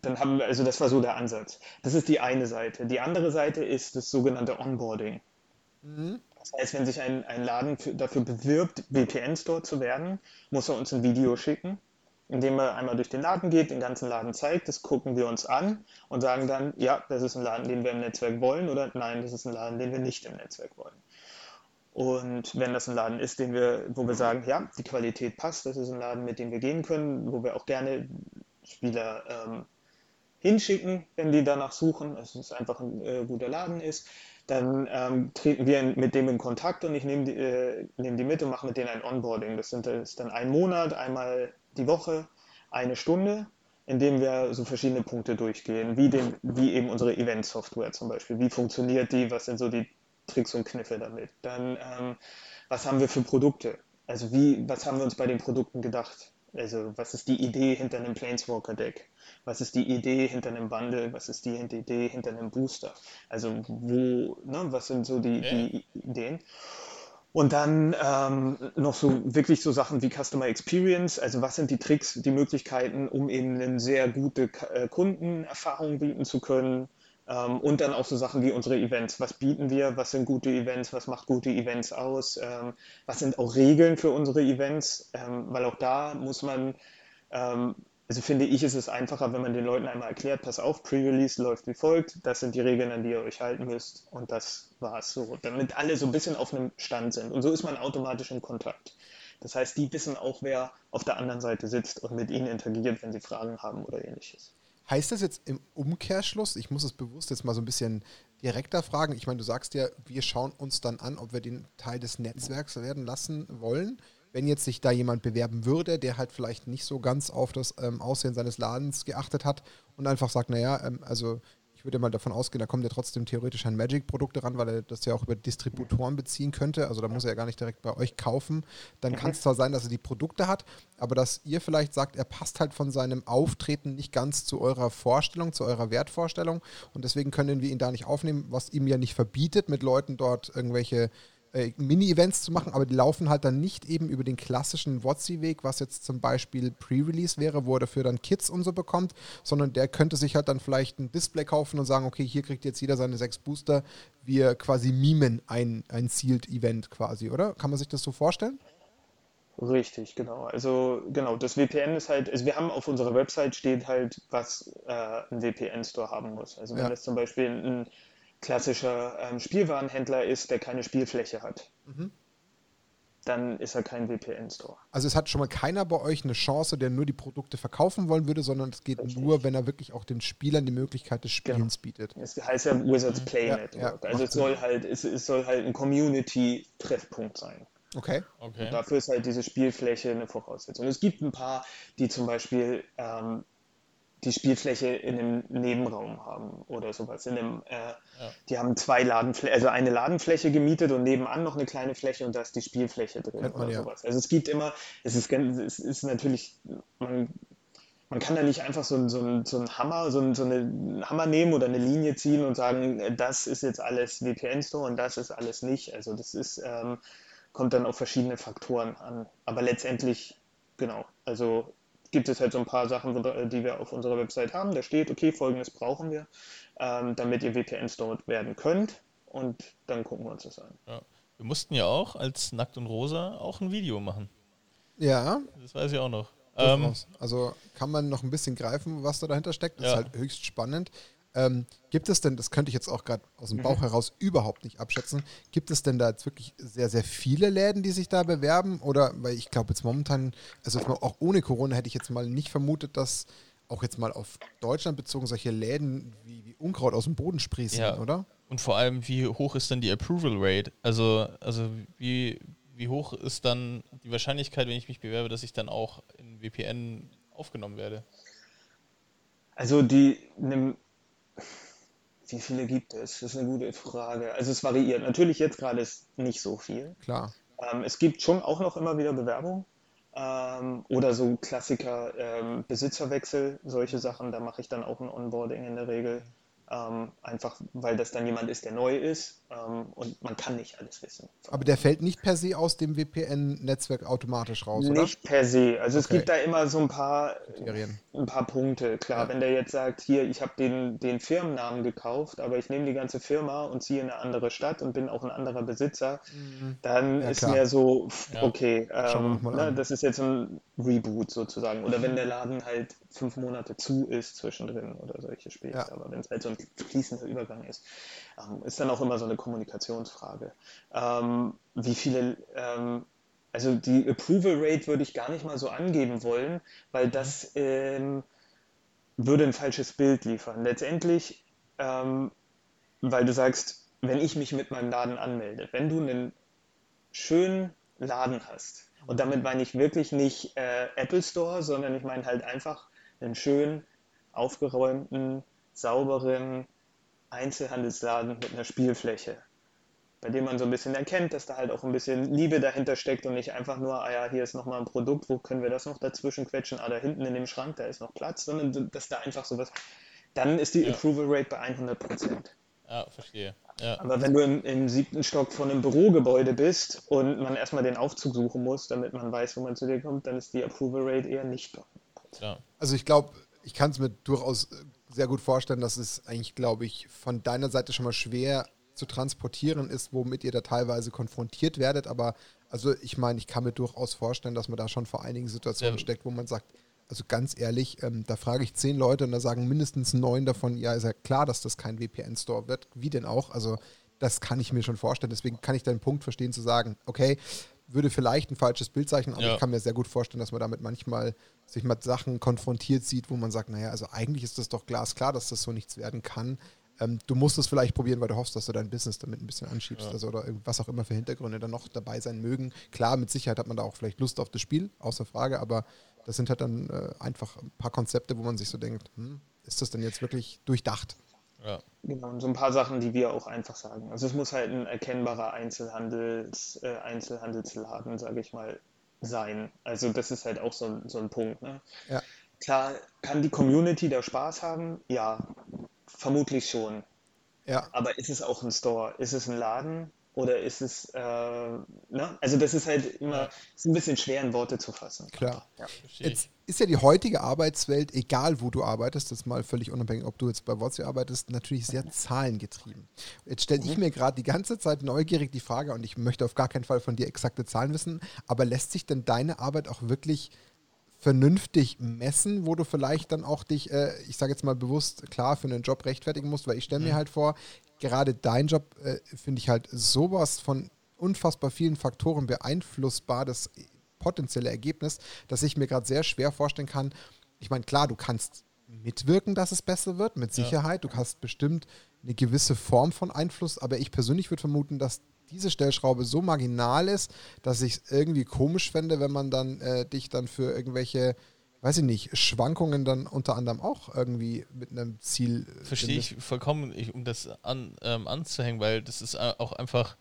dann haben wir, also das war so der Ansatz. Das ist die eine Seite. Die andere Seite ist das sogenannte Onboarding. Mhm. Das heißt, wenn sich ein, ein Laden für, dafür bewirbt, VPN-Store zu werden, muss er uns ein Video schicken, in dem er einmal durch den Laden geht, den ganzen Laden zeigt, das gucken wir uns an und sagen dann, ja, das ist ein Laden, den wir im Netzwerk wollen oder nein, das ist ein Laden, den wir nicht im Netzwerk wollen. Und wenn das ein Laden ist, den wir, wo wir sagen, ja, die Qualität passt, das ist ein Laden, mit dem wir gehen können, wo wir auch gerne Spieler ähm, hinschicken, wenn die danach suchen, dass es einfach ein äh, guter Laden ist, dann ähm, treten wir mit dem in Kontakt und ich nehme die, äh, nehm die mit und mache mit denen ein Onboarding. Das, sind, das ist dann ein Monat, einmal die Woche, eine Stunde, in dem wir so verschiedene Punkte durchgehen, wie, den, wie eben unsere Event-Software zum Beispiel. Wie funktioniert die? Was sind so die Tricks und Kniffe damit? Dann, ähm, was haben wir für Produkte? Also wie, was haben wir uns bei den Produkten gedacht? Also was ist die Idee hinter einem Planeswalker-Deck? Was ist die Idee hinter einem Bundle? Was ist die Idee hinter einem Booster? Also wo, ne, was sind so die, die Ideen? Und dann ähm, noch so wirklich so Sachen wie Customer Experience, also was sind die Tricks, die Möglichkeiten, um eben eine sehr gute äh, Kundenerfahrung bieten zu können. Ähm, und dann auch so Sachen wie unsere Events. Was bieten wir? Was sind gute Events? Was macht gute Events aus? Ähm, was sind auch Regeln für unsere Events? Ähm, weil auch da muss man, ähm, also finde ich, ist es einfacher, wenn man den Leuten einmal erklärt, pass auf, Pre-Release läuft wie folgt, das sind die Regeln, an die ihr euch halten müsst und das war es so, damit alle so ein bisschen auf einem Stand sind. Und so ist man automatisch in Kontakt. Das heißt, die wissen auch, wer auf der anderen Seite sitzt und mit ihnen interagiert, wenn sie Fragen haben oder ähnliches. Heißt das jetzt im Umkehrschluss, ich muss es bewusst jetzt mal so ein bisschen direkter fragen, ich meine, du sagst ja, wir schauen uns dann an, ob wir den Teil des Netzwerks werden lassen wollen. Wenn jetzt sich da jemand bewerben würde, der halt vielleicht nicht so ganz auf das ähm, Aussehen seines Ladens geachtet hat und einfach sagt, naja, ähm, also ich würde mal davon ausgehen, da kommt ja trotzdem theoretisch an Magic-Produkte ran, weil er das ja auch über Distributoren beziehen könnte. Also da muss er ja gar nicht direkt bei euch kaufen. Dann kann es zwar sein, dass er die Produkte hat, aber dass ihr vielleicht sagt, er passt halt von seinem Auftreten nicht ganz zu eurer Vorstellung, zu eurer Wertvorstellung. Und deswegen können wir ihn da nicht aufnehmen, was ihm ja nicht verbietet, mit Leuten dort irgendwelche äh, Mini-Events zu machen, aber die laufen halt dann nicht eben über den klassischen WotC-Weg, was jetzt zum Beispiel Pre-Release wäre, wo er dafür dann Kits und so bekommt, sondern der könnte sich halt dann vielleicht ein Display kaufen und sagen, okay, hier kriegt jetzt jeder seine sechs Booster. Wir quasi mimen ein, ein Sealed-Event quasi, oder? Kann man sich das so vorstellen? Richtig, genau. Also genau, das VPN ist halt, also wir haben auf unserer Website steht halt, was äh, ein VPN-Store haben muss. Also wenn ja. das zum Beispiel ein klassischer ähm, Spielwarenhändler ist, der keine Spielfläche hat. Mhm. Dann ist er kein VPN-Store. Also es hat schon mal keiner bei euch eine Chance, der nur die Produkte verkaufen wollen würde, sondern es geht Richtig. nur, wenn er wirklich auch den Spielern die Möglichkeit des Spielens genau. bietet. Es heißt ja Wizards Play ja, Network. Ja, also es soll halt, es, es soll halt ein Community-Treffpunkt sein. Okay. okay. Und dafür ist halt diese Spielfläche eine Voraussetzung. Es gibt ein paar, die zum Beispiel ähm, die Spielfläche in einem Nebenraum haben oder sowas. In einem, äh, ja. Die haben zwei Ladenflächen, also eine Ladenfläche gemietet und nebenan noch eine kleine Fläche und da ist die Spielfläche drin Kennt oder ja. sowas. Also es gibt immer, es ist, es ist natürlich, man, man kann da nicht einfach so, so, so einen Hammer, so, so eine Hammer nehmen oder eine Linie ziehen und sagen, das ist jetzt alles VPN-Store und das ist alles nicht. Also das ist, ähm, kommt dann auf verschiedene Faktoren an. Aber letztendlich, genau, also gibt es halt so ein paar Sachen, die wir auf unserer Website haben. Da steht, okay, folgendes brauchen wir, ähm, damit ihr VPNs dort werden könnt. Und dann gucken wir uns das an. Ja. Wir mussten ja auch als Nackt und Rosa auch ein Video machen. Ja. Das weiß ich auch noch. Ähm, also kann man noch ein bisschen greifen, was da dahinter steckt. Das ja. ist halt höchst spannend. Ähm, gibt es denn, das könnte ich jetzt auch gerade aus dem mhm. Bauch heraus überhaupt nicht abschätzen, gibt es denn da jetzt wirklich sehr, sehr viele Läden, die sich da bewerben? Oder, weil ich glaube jetzt momentan, also auch ohne Corona hätte ich jetzt mal nicht vermutet, dass auch jetzt mal auf Deutschland bezogen solche Läden wie, wie Unkraut aus dem Boden sprießen, ja. oder? Und vor allem, wie hoch ist denn die Approval Rate? Also, also wie, wie hoch ist dann die Wahrscheinlichkeit, wenn ich mich bewerbe, dass ich dann auch in VPN aufgenommen werde? Also die, ne, wie viele gibt es? Das ist eine gute Frage. Also es variiert. Natürlich jetzt gerade ist nicht so viel. Klar. Ähm, es gibt schon auch noch immer wieder Bewerbungen. Ähm, oder so Klassiker, ähm, Besitzerwechsel, solche Sachen, da mache ich dann auch ein Onboarding in der Regel. Ähm, einfach weil das dann jemand ist, der neu ist und man kann nicht alles wissen. Aber der fällt nicht per se aus dem VPN-Netzwerk automatisch raus, nicht oder? Nicht per se. Also okay. es gibt da immer so ein paar, ein paar Punkte. Klar, ja. wenn der jetzt sagt, hier, ich habe den, den Firmennamen gekauft, aber ich nehme die ganze Firma und ziehe in eine andere Stadt und bin auch ein anderer Besitzer, mhm. dann ja, ist klar. mir so, okay, ähm, ne, das ist jetzt ein Reboot sozusagen. Oder wenn der Laden halt fünf Monate zu ist zwischendrin oder solche Spiele. Ja. Aber wenn es halt so ein fließender Übergang ist, ähm, ist dann auch immer so eine Kommunikationsfrage. Ähm, wie viele, ähm, also die Approval Rate würde ich gar nicht mal so angeben wollen, weil das ähm, würde ein falsches Bild liefern. Letztendlich, ähm, weil du sagst, wenn ich mich mit meinem Laden anmelde, wenn du einen schönen Laden hast, und damit meine ich wirklich nicht äh, Apple Store, sondern ich meine halt einfach einen schönen, aufgeräumten, sauberen Einzelhandelsladen mit einer Spielfläche, bei dem man so ein bisschen erkennt, dass da halt auch ein bisschen Liebe dahinter steckt und nicht einfach nur, ah ja, hier ist nochmal ein Produkt, wo können wir das noch dazwischen quetschen, ah, da hinten in dem Schrank, da ist noch Platz, sondern dass da einfach sowas, dann ist die ja. Approval Rate bei 100 Prozent. Ja, verstehe. Ja. Aber wenn du im, im, siebten Stock von einem Bürogebäude bist und man erstmal den Aufzug suchen muss, damit man weiß, wo man zu dir kommt, dann ist die Approval Rate eher nicht da. Ja. Also ich glaube, ich kann es mir durchaus sehr gut vorstellen, dass es eigentlich, glaube ich, von deiner Seite schon mal schwer zu transportieren ist, womit ihr da teilweise konfrontiert werdet. Aber also ich meine, ich kann mir durchaus vorstellen, dass man da schon vor einigen Situationen ja. steckt, wo man sagt, also ganz ehrlich, ähm, da frage ich zehn Leute und da sagen mindestens neun davon, ja, ist ja klar, dass das kein VPN-Store wird. Wie denn auch? Also das kann ich mir schon vorstellen. Deswegen kann ich deinen Punkt verstehen zu sagen, okay, würde vielleicht ein falsches Bild zeichnen, aber ja. ich kann mir sehr gut vorstellen, dass man damit manchmal sich mit Sachen konfrontiert sieht, wo man sagt, naja, also eigentlich ist das doch glasklar, dass das so nichts werden kann. Ähm, du musst es vielleicht probieren, weil du hoffst, dass du dein Business damit ein bisschen anschiebst, ja. also oder was auch immer für Hintergründe dann noch dabei sein mögen. Klar, mit Sicherheit hat man da auch vielleicht Lust auf das Spiel, außer Frage, aber das sind halt dann äh, einfach ein paar Konzepte, wo man sich so denkt, hm, ist das denn jetzt wirklich durchdacht? Ja. Genau, und so ein paar Sachen, die wir auch einfach sagen. Also es muss halt ein erkennbarer Einzelhandels, äh, Einzelhandelsladen, sage ich mal, sein. Also das ist halt auch so, so ein Punkt. Ne? Ja. Klar, kann die Community da Spaß haben? Ja, vermutlich schon. Ja. Aber ist es auch ein Store? Ist es ein Laden? Oder ist es, äh, ne? Also das ist halt immer, ist ein bisschen schwer in Worte zu fassen. Klar. Ja. Jetzt ist ja die heutige Arbeitswelt, egal wo du arbeitest, das ist mal völlig unabhängig, ob du jetzt bei WhatsApp arbeitest, natürlich sehr zahlengetrieben. Jetzt stelle ich mhm. mir gerade die ganze Zeit neugierig die Frage, und ich möchte auf gar keinen Fall von dir exakte Zahlen wissen, aber lässt sich denn deine Arbeit auch wirklich vernünftig messen, wo du vielleicht dann auch dich, äh, ich sage jetzt mal bewusst, klar für einen Job rechtfertigen musst, weil ich stelle mir mhm. halt vor, gerade dein Job äh, finde ich halt sowas von unfassbar vielen Faktoren beeinflussbar, das potenzielle Ergebnis, dass ich mir gerade sehr schwer vorstellen kann. Ich meine, klar, du kannst mitwirken, dass es besser wird, mit Sicherheit. Ja. Du hast bestimmt eine gewisse Form von Einfluss, aber ich persönlich würde vermuten, dass diese Stellschraube so marginal ist, dass ich es irgendwie komisch fände, wenn man dann äh, dich dann für irgendwelche weiß ich nicht, Schwankungen dann unter anderem auch irgendwie mit einem Ziel. Verstehe ich vollkommen, um das an, ähm, anzuhängen, weil das ist äh, auch einfach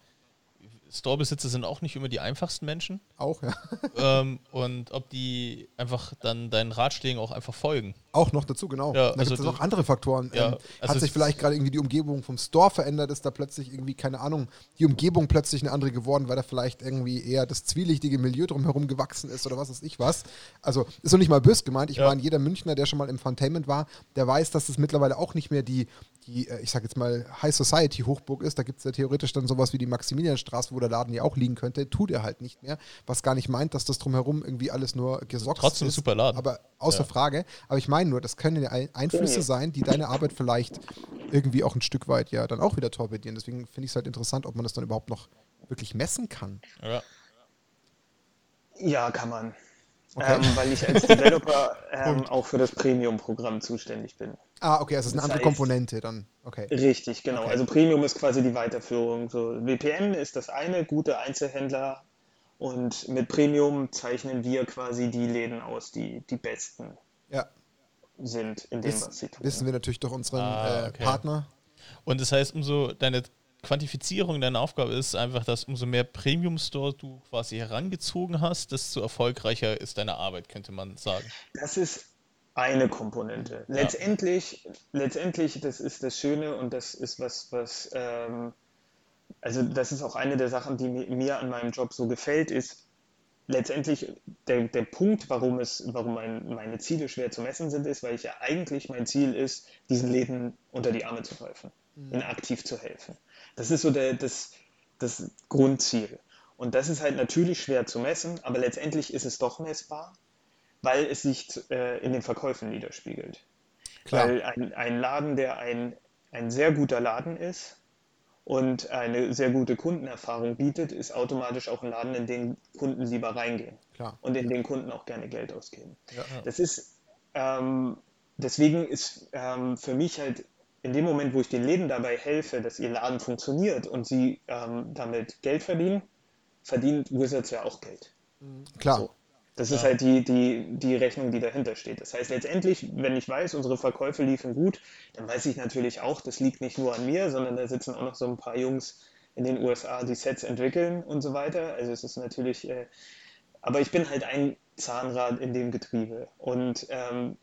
Storebesitzer sind auch nicht immer die einfachsten Menschen. Auch, ja. Ähm, und ob die einfach dann deinen Ratschlägen auch einfach folgen. Auch noch dazu, genau. Ja, da also gibt es noch andere Faktoren. Ja, ähm, also hat sich vielleicht gerade irgendwie die Umgebung vom Store verändert, ist da plötzlich irgendwie, keine Ahnung, die Umgebung plötzlich eine andere geworden, weil da vielleicht irgendwie eher das zwielichtige Milieu drumherum gewachsen ist oder was weiß ich was. Also ist noch nicht mal bös gemeint. Ich Ja. meine, jeder Münchner, der schon mal im Funtainment war, der weiß, dass das mittlerweile auch nicht mehr die, die äh, ich sag jetzt mal, High Society Hochburg ist. Da gibt es ja theoretisch dann sowas wie die Maximilianstraße, wo der Laden ja auch liegen könnte. Tut er halt nicht mehr. Was gar nicht meint, dass das drumherum irgendwie alles nur gesorgt Trotzdem ein ist. super Laden. Aber außer Ja. Frage. Aber ich meine nur, das können ja Ein- Einflüsse sein, die deine Arbeit vielleicht irgendwie auch ein Stück weit ja dann auch wieder torpedieren. Deswegen finde ich es halt interessant, ob man das dann überhaupt noch wirklich messen kann. Ja. Ja, kann man. Okay. Ähm, weil ich als Developer ähm, auch für das Premium-Programm zuständig bin. Ah, okay, also es ist eine Das andere heißt- Komponente dann. Okay. Richtig, genau. Okay. Also Premium ist quasi die Weiterführung. So, WPN ist das eine, gute Einzelhändler. Und mit Premium zeichnen wir quasi die Läden aus, die die besten Ja, sind in dem, das was sie tun. wissen wir natürlich durch unseren Ah, äh, okay. Partner. Und das heißt, umso deine Quantifizierung deiner Aufgabe ist einfach, dass umso mehr Premium-Store du quasi herangezogen hast, desto erfolgreicher ist deine Arbeit, könnte man sagen. Das ist eine Komponente. Letztendlich, letztendlich, das ist das Schöne und das ist was, was, ähm, also das ist auch eine der Sachen, die mi- mir an meinem Job so gefällt, ist letztendlich der, der Punkt, warum es, warum mein, meine Ziele schwer zu messen sind, ist, weil ich ja eigentlich mein Ziel ist, diesen Läden unter die Arme zu greifen, ihnen aktiv zu helfen. Das ist so der, das, das Grundziel. Und das ist halt natürlich schwer zu messen, aber letztendlich ist es doch messbar, weil es sich äh, in den Verkäufen widerspiegelt. Klar. Weil ein, ein Laden, der ein, ein sehr guter Laden ist und eine sehr gute Kundenerfahrung bietet, ist automatisch auch ein Laden, in den Kunden lieber reingehen Klar. und in den Kunden auch gerne Geld ausgeben. Ja. Das ist, ähm, deswegen ist ähm, für mich halt in dem Moment, wo ich den Läden dabei helfe, dass ihr Laden funktioniert und sie ähm, damit Geld verdienen, verdient Wizards ja auch Geld. Klar. So. Das ist halt die, die, die Rechnung, die dahinter steht. Das heißt, letztendlich, wenn ich weiß, unsere Verkäufe liefen gut, dann weiß ich natürlich auch, das liegt nicht nur an mir, sondern da sitzen auch noch so ein paar Jungs in den USA, die Sets entwickeln und so weiter. Also es ist natürlich, äh, aber ich bin halt ein Zahnrad in dem Getriebe. Und ähm,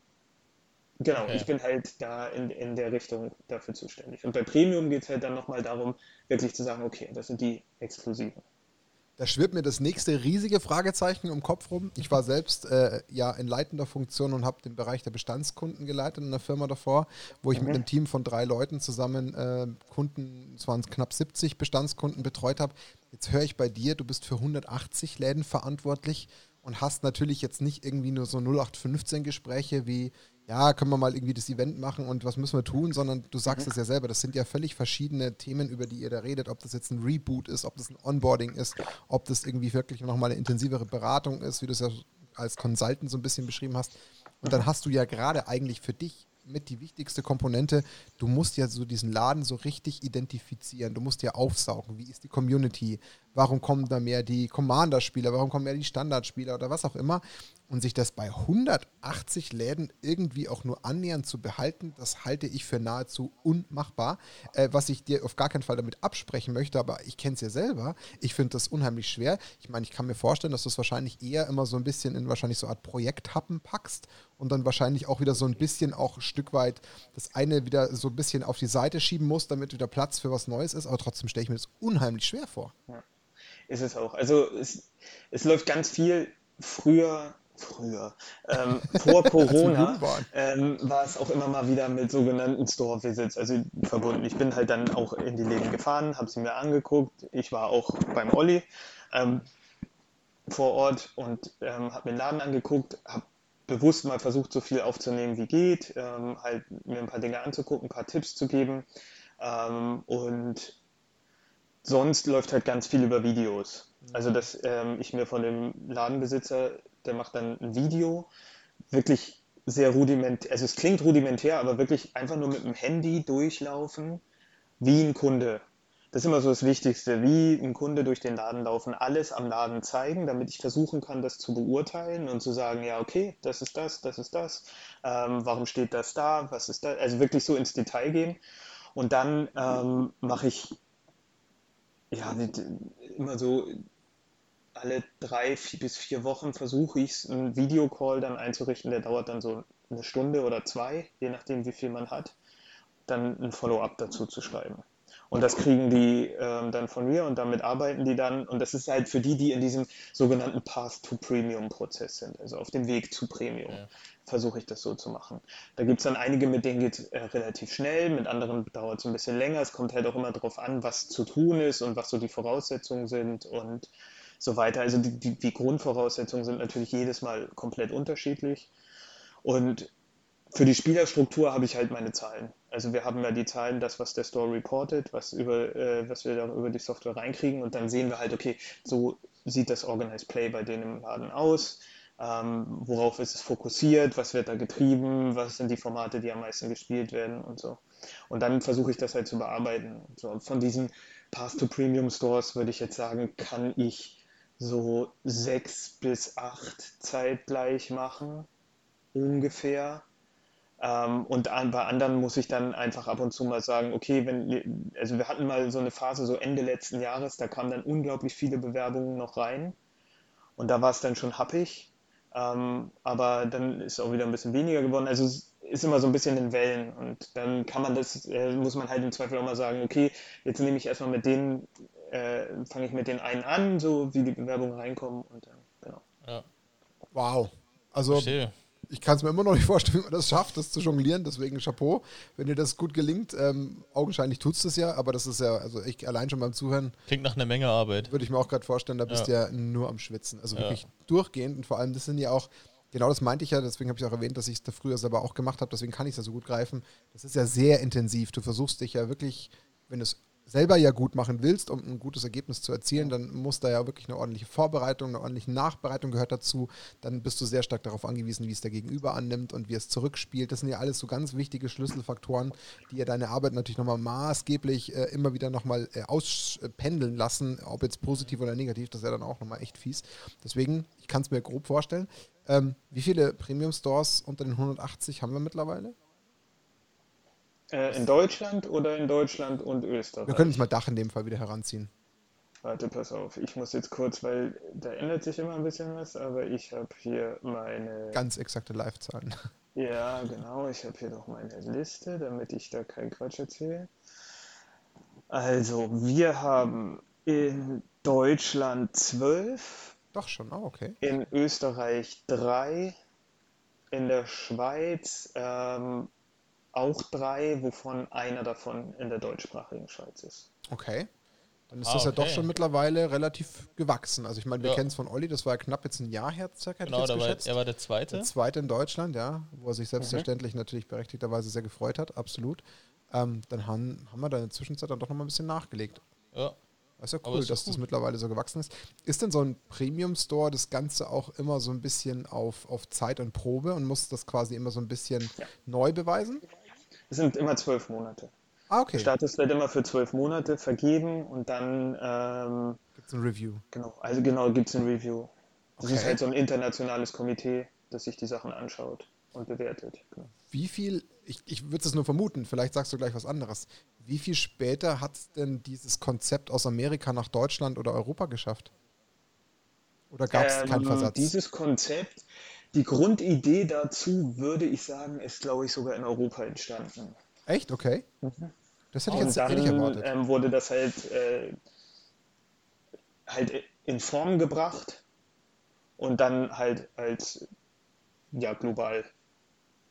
genau, Okay. ich bin halt da in, in der Richtung dafür zuständig. Und bei Premium geht es halt dann nochmal darum, wirklich zu sagen, okay, das sind die Exklusiven. Da schwirrt mir das nächste riesige Fragezeichen im Kopf rum. Ich war selbst äh, ja in leitender Funktion und habe den Bereich der Bestandskunden geleitet in einer Firma davor, wo ich mit einem Team von drei Leuten zusammen äh, Kunden, es waren knapp 70 Bestandskunden betreut habe. Jetzt höre ich bei dir, du bist für 180 Läden verantwortlich und hast natürlich jetzt nicht irgendwie nur so 0815 Gespräche wie, ja, können wir mal irgendwie das Event machen und was müssen wir tun, sondern du sagst es ja selber, das sind ja völlig verschiedene Themen, über die ihr da redet, ob das jetzt ein Reboot ist, ob das ein Onboarding ist, ob das irgendwie wirklich nochmal eine intensivere Beratung ist, wie du es ja als Consultant so ein bisschen beschrieben hast. Und dann hast du ja gerade eigentlich für dich mit die wichtigste Komponente, du musst ja so diesen Laden so richtig identifizieren, du musst ja aufsaugen, wie ist die Community, warum kommen da mehr die Commander-Spieler, warum kommen mehr die Standardspieler oder was auch immer. Und sich das bei 180 Läden irgendwie auch nur annähernd zu behalten, das halte ich für nahezu unmachbar. Äh, was ich dir auf gar keinen Fall damit absprechen möchte, aber ich kenne es ja selber. Ich finde das unheimlich schwer. Ich meine, ich kann mir vorstellen, dass du es wahrscheinlich eher immer so ein bisschen in wahrscheinlich so eine Art Projekthappen packst und dann wahrscheinlich auch wieder so ein bisschen auch ein Stück weit das eine wieder so ein bisschen auf die Seite schieben musst, damit wieder Platz für was Neues ist. Aber trotzdem stelle ich mir das unheimlich schwer vor. Ist es auch. Also es, es läuft ganz viel früher, früher, ähm, vor Corona ähm, war es auch immer mal wieder mit sogenannten Store-Visits, also verbunden. Ich bin halt dann auch in die Läden gefahren, habe sie mir angeguckt. Ich war auch beim Olli ähm, vor Ort und ähm, habe mir den Laden angeguckt, habe bewusst mal versucht, so viel aufzunehmen wie geht, ähm, halt mir ein paar Dinge anzugucken, ein paar Tipps zu geben. Ähm, und sonst läuft halt ganz viel über Videos. Also, dass ähm, ich mir von dem Ladenbesitzer, der macht dann ein Video, wirklich sehr rudimentär, also es klingt rudimentär, aber wirklich einfach nur mit dem Handy durchlaufen, wie ein Kunde Das ist immer so das Wichtigste, wie ein Kunde durch den Laden laufen, alles am Laden zeigen, damit ich versuchen kann, das zu beurteilen und zu sagen, ja, okay, das ist das, das ist das, ähm, warum steht das da, was ist das, also wirklich so ins Detail gehen. Und dann ähm, mache ich ja immer so alle drei bis vier Wochen versuche ich einen Videocall dann einzurichten, der dauert dann so eine Stunde oder zwei, je nachdem, wie viel man hat, dann ein Follow-up dazu zu schreiben. Und das kriegen die ähm, dann von mir und damit arbeiten die dann. Und das ist halt für die, die in diesem sogenannten Path to Premium-Prozess sind, also auf dem Weg zu Premium, ja. versuche ich das so zu machen. Da gibt es dann einige, mit denen geht es äh, relativ schnell, mit anderen dauert es ein bisschen länger. Es kommt halt auch immer darauf an, was zu tun ist und was so die Voraussetzungen sind und so weiter. Also die, die, die Grundvoraussetzungen sind natürlich jedes Mal komplett unterschiedlich. Und für die Spielerstruktur habe ich halt meine Zahlen. Also wir haben ja die Zahlen, das, was der Store reportet, was, über, äh, was wir da über die Software reinkriegen und dann sehen wir halt, okay, so sieht das Organized Play bei denen im Laden aus, ähm, worauf ist es fokussiert, was wird da getrieben, was sind die Formate, die am meisten gespielt werden und so. Und dann versuche ich das halt zu bearbeiten. So, von diesen Path to Premium Stores würde ich jetzt sagen, kann ich so sechs bis acht zeitgleich machen, ungefähr. Ähm, und an, bei anderen muss ich dann einfach ab und zu mal sagen, okay, wenn, also wir hatten mal so eine Phase so Ende letzten Jahres, da kamen dann unglaublich viele Bewerbungen noch rein und da war es dann schon happig, ähm, aber dann ist auch wieder ein bisschen weniger geworden. Also es ist immer so ein bisschen in Wellen und dann kann man das, äh, muss man halt im Zweifel auch mal sagen, okay, jetzt nehme ich erstmal mit denen, äh, fange ich mit den einen an, so wie die Bewerbungen reinkommen und dann, genau. Ja. Wow. Also Verstehe ich kann es mir immer noch nicht vorstellen, wie man das schafft, das zu jonglieren. Deswegen Chapeau, wenn dir das gut gelingt. Ähm, augenscheinlich tut es das ja, aber das ist ja, also ich allein schon beim Zuhören. Klingt nach einer Menge Arbeit. Würde ich mir auch gerade vorstellen, da bist ja. du ja nur am Schwitzen. Also ja. wirklich durchgehend und vor allem, das sind ja auch, genau das meinte ich ja, deswegen habe ich auch erwähnt, dass ich es da früher selber auch gemacht habe, deswegen kann ich es ja so gut greifen. Das ist ja sehr intensiv. Du versuchst dich ja wirklich, wenn es selber ja gut machen willst, um ein gutes Ergebnis zu erzielen, dann muss da ja wirklich eine ordentliche Vorbereitung, eine ordentliche Nachbereitung gehört dazu. Dann bist du sehr stark darauf angewiesen, wie es der Gegenüber annimmt und wie es zurückspielt. Das sind ja alles so ganz wichtige Schlüsselfaktoren, die ja deine Arbeit natürlich nochmal maßgeblich äh, immer wieder nochmal äh, auspendeln lassen, ob jetzt positiv oder negativ, das ist ja dann auch nochmal echt fies. Deswegen, ich kann es mir grob vorstellen. Ähm, wie viele Premium-Stores unter den 180 haben wir mittlerweile? Äh, in Deutschland oder in Deutschland und Österreich? Wir können uns mal Dach in dem Fall wieder heranziehen. Warte, pass auf. Ich muss jetzt kurz, weil da ändert sich immer ein bisschen was, aber ich habe hier meine. Ganz exakte Live-Zahlen. Ja, genau. Ich habe hier noch meine Liste, damit ich da keinen Quatsch erzähle. Also, wir haben in Deutschland zwölf. Doch schon, oh, okay. In Österreich drei. In der Schweiz ähm, auch drei, wovon einer davon in der deutschsprachigen Schweiz ist. Okay. Dann ist ah, das ja doch schon mittlerweile relativ gewachsen. Also ich meine, wir ja. kennen es von Olli, das war ja knapp jetzt ein Jahr her, circa. Genau, da war, er war der Zweite. Der Zweite in Deutschland, ja, wo er sich selbstverständlich mhm. natürlich berechtigterweise sehr gefreut hat, absolut. Ähm, dann haben, haben wir da in der Zwischenzeit dann doch nochmal ein bisschen nachgelegt. Ja. Das ist ja cool, ist dass das mittlerweile so gewachsen ist. Ist denn so ein Premium-Store das Ganze auch immer so ein bisschen auf, auf Zeit und Probe und muss das quasi immer so ein bisschen ja. neu beweisen? Es sind immer zwölf Monate. Ah, okay. Status wird immer für zwölf Monate vergeben und dann ähm, gibt es ein Review. Genau, also genau gibt es ein Review. Das okay. ist halt so ein internationales Komitee, das sich die Sachen anschaut und bewertet. Genau. Wie viel, ich, ich würde es nur vermuten, vielleicht sagst du gleich was anderes. Wie viel später hat denn dieses Konzept aus Amerika nach Deutschland oder Europa geschafft? Oder gab es ähm, keinen Versatz? Dieses Konzept die Grundidee dazu, würde ich sagen, ist, glaube ich, sogar in Europa entstanden. Echt? Okay. Mhm. Das hätte ich jetzt dann, ehrlich erwartet. Ähm, wurde das halt, äh, halt in Form gebracht und dann halt als ja, global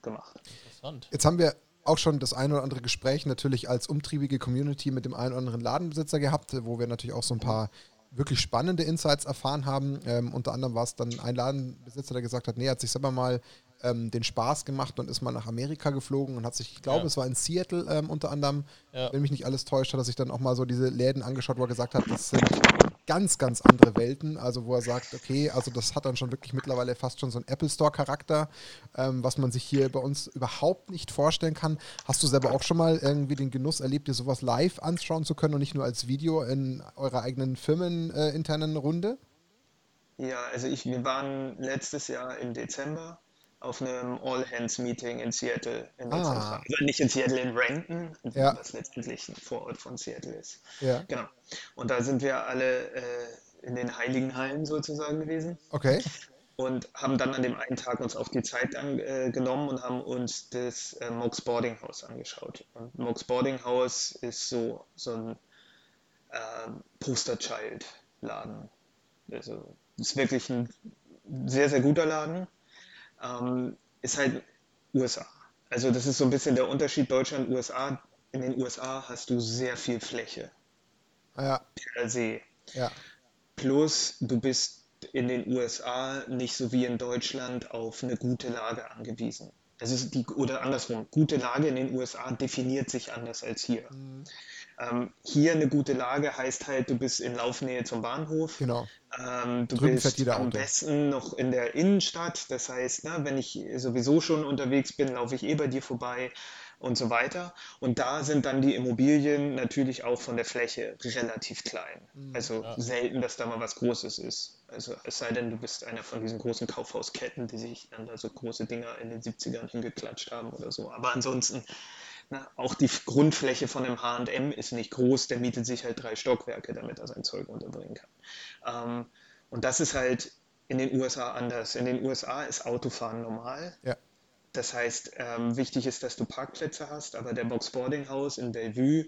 gemacht. Interessant. Jetzt haben wir auch schon das ein oder andere Gespräch natürlich als umtriebige Community mit dem einen oder anderen Ladenbesitzer gehabt, wo wir natürlich auch so ein paar wirklich spannende Insights erfahren haben. Ähm, unter anderem war es dann ein Ladenbesitzer, der gesagt hat, nee, er hat sich selber mal ähm, den Spaß gemacht und ist mal nach Amerika geflogen und hat sich, ich glaube, ja. es war in Seattle ähm, unter anderem, ja. wenn mich nicht alles täuscht, hat er sich dann auch mal so diese Läden angeschaut, wo er gesagt hat, das sind ganz, ganz andere Welten. Also wo er sagt, okay, also das hat dann schon wirklich mittlerweile fast schon so einen Apple Store-Charakter, ähm, was man sich hier bei uns überhaupt nicht vorstellen kann. Hast du selber auch schon mal irgendwie den Genuss erlebt, dir sowas live anschauen zu können und nicht nur als Video in eurer eigenen firmeninternen äh, Runde? Ja, also ich, wir waren letztes Jahr im Dezember auf einem All-Hands-Meeting in Seattle in ah. Also nicht in Seattle, in Renton, ja. was letztendlich ein Vorort von Seattle ist. Ja. Genau. Und da sind wir alle äh, in den Heiligen Hallen sozusagen gewesen. Okay. Und haben dann an dem einen Tag uns auf die Zeit an, äh, genommen und haben uns das äh, Mox Boarding House angeschaut. Und Mox Boarding House ist so, so ein äh, Poster-Child-Laden. Also ist wirklich ein sehr, sehr guter Laden ähm, ist halt USA. Also das ist so ein bisschen der Unterschied Deutschland, USA. In den USA hast du sehr viel Fläche. Ja. Per se. Ja. Plus du bist in den USA nicht so wie in Deutschland auf eine gute Lage angewiesen. Also die, oder andersrum, gute Lage in den USA definiert sich anders als hier. Mhm. Ähm, hier eine gute Lage heißt halt, du bist in Laufnähe zum Bahnhof. Genau. Ähm, du Drüben bist am Auto. besten noch in der Innenstadt. Das heißt, ne, wenn ich sowieso schon unterwegs bin, laufe ich eh bei dir vorbei und so weiter. Und da sind dann die Immobilien natürlich auch von der Fläche relativ klein. Mhm. Also ja. selten, dass da mal was Großes ist. Also es sei denn, du bist einer von diesen großen Kaufhausketten, die sich dann da so große Dinger in den 70ern hingeklatscht haben oder so. Aber ansonsten na, auch die Grundfläche von einem H&M ist nicht groß, der mietet sich halt drei Stockwerke, damit er sein Zeug unterbringen kann. Ähm, und das ist halt in den USA anders. In den USA ist Autofahren normal. Ja. Das heißt, ähm, wichtig ist, dass du Parkplätze hast, aber der Box Boarding House in Bellevue,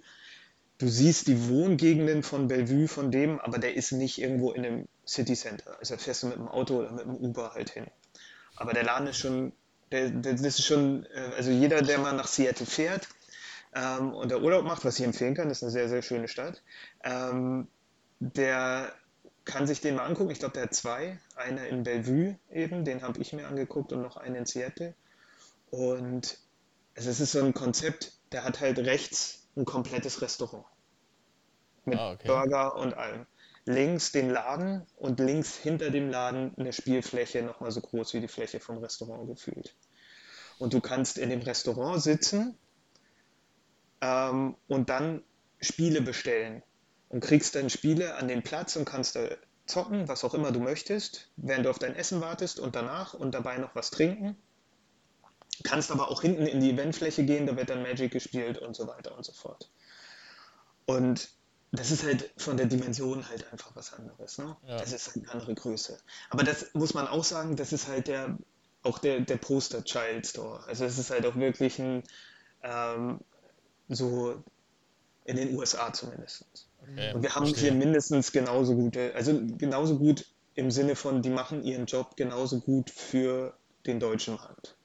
du siehst die Wohngegenden von Bellevue von dem, aber der ist nicht irgendwo in einem City Center. Also fährst du mit dem Auto oder mit dem Uber halt hin. Aber der Laden ist schon der, der, das ist schon, äh, also jeder, der mal nach Seattle fährt ähm, und der Urlaub macht, was ich empfehlen kann, ist eine sehr, sehr schöne Stadt, ähm, der kann sich den mal angucken. Ich glaube, der hat zwei. Einer in Bellevue eben, den habe ich mir angeguckt und noch einen in Seattle. Und also es ist so ein Konzept, der hat halt rechts ein komplettes Restaurant. Mit ah, okay. Burger und allem links den Laden und links hinter dem Laden eine Spielfläche nochmal so groß wie die Fläche vom Restaurant gefühlt. Und du kannst in dem Restaurant sitzen ähm, und dann Spiele bestellen und kriegst dann Spiele an den Platz und kannst da zocken, was auch immer du möchtest, während du auf dein Essen wartest und danach und dabei noch was trinken. Kannst aber auch hinten in die Eventfläche gehen, da wird dann Magic gespielt und so weiter und so fort. Und das ist halt von der Dimension halt einfach was anderes. Ne? Ja. Das ist halt eine andere Größe. Aber das muss man auch sagen, das ist halt der, auch der, der Poster Child Store. Also es ist halt auch wirklich ein, ähm, so in den USA zumindest. Okay, Und wir haben verstehe. hier mindestens genauso gute, also genauso gut im Sinne von, die machen ihren Job genauso gut für den deutschen Markt.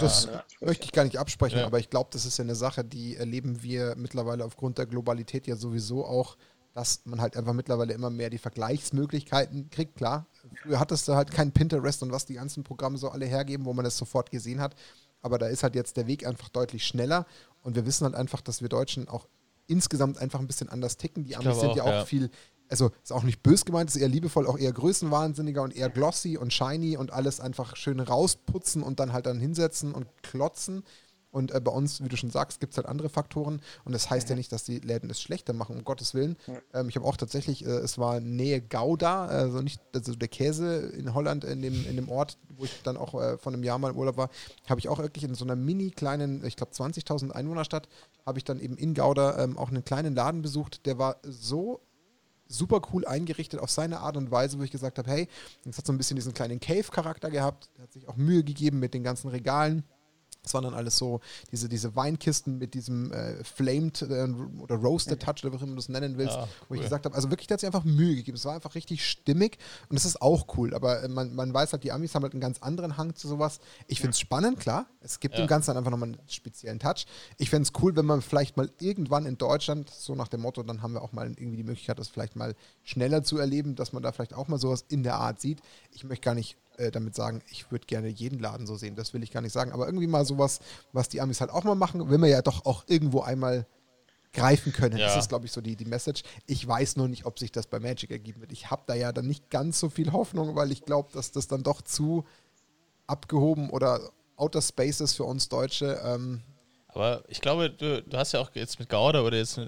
Das möchte ich gar nicht absprechen, ja. aber ich glaube, das ist ja eine Sache, die erleben wir mittlerweile aufgrund der Globalität ja sowieso auch, dass man halt einfach mittlerweile immer mehr die Vergleichsmöglichkeiten kriegt. Klar, früher hattest du halt kein Pinterest und was die ganzen Programme so alle hergeben, wo man das sofort gesehen hat. Aber da ist halt jetzt der Weg einfach deutlich schneller und wir wissen halt einfach, dass wir Deutschen auch insgesamt einfach ein bisschen anders ticken. Die Amis sind ja auch ja. viel also ist auch nicht bös gemeint, ist eher liebevoll, auch eher größenwahnsinniger und eher glossy und shiny und alles einfach schön rausputzen und dann halt dann hinsetzen und klotzen. Und äh, bei uns, wie du schon sagst, gibt es halt andere Faktoren. Und das heißt ja. ja nicht, dass die Läden es schlechter machen, um Gottes Willen. Ähm, ich habe auch tatsächlich, äh, es war Nähe Gouda, also nicht, also der Käse in Holland, in dem, in dem Ort, wo ich dann auch äh, vor einem Jahr mal im Urlaub war, habe ich auch wirklich in so einer mini kleinen, ich glaube 20.000 Einwohnerstadt, habe ich dann eben in Gouda ähm, auch einen kleinen Laden besucht, der war so super cool eingerichtet auf seine Art und Weise, wo ich gesagt habe, hey, es hat so ein bisschen diesen kleinen Cave-Charakter gehabt, der hat sich auch Mühe gegeben mit den ganzen Regalen. Es waren dann alles so diese, diese Weinkisten mit diesem äh, Flamed äh, oder Roasted Touch, oder wie immer du es nennen willst, ja, wo ich gesagt habe, also wirklich, der hat sich einfach Mühe gegeben. Es war einfach richtig stimmig und es ist auch cool. Aber äh, man, man weiß halt, die Amis haben halt einen ganz anderen Hang zu sowas. Ich finde es spannend, klar. Es gibt ja. dem Ganzen dann einfach nochmal einen speziellen Touch. Ich fände es cool, wenn man vielleicht mal irgendwann in Deutschland, so nach dem Motto, dann haben wir auch mal irgendwie die Möglichkeit, das vielleicht mal schneller zu erleben, dass man da vielleicht auch mal sowas in der Art sieht. Ich möchte gar nicht äh, damit sagen, ich würde gerne jeden Laden so sehen. Das will ich gar nicht sagen. Aber irgendwie mal sowas, was die Amis halt auch mal machen, will man ja doch auch irgendwo einmal greifen können. Ja. Das ist, glaube ich, so die, die Message. Ich weiß nur nicht, ob sich das bei Magic ergeben wird. Ich habe da ja dann nicht ganz so viel Hoffnung, weil ich glaube, dass das dann doch zu abgehoben oder Outer Space ist für uns Deutsche. Ähm, Aber ich glaube, du, du hast ja auch jetzt mit Gauda oder jetzt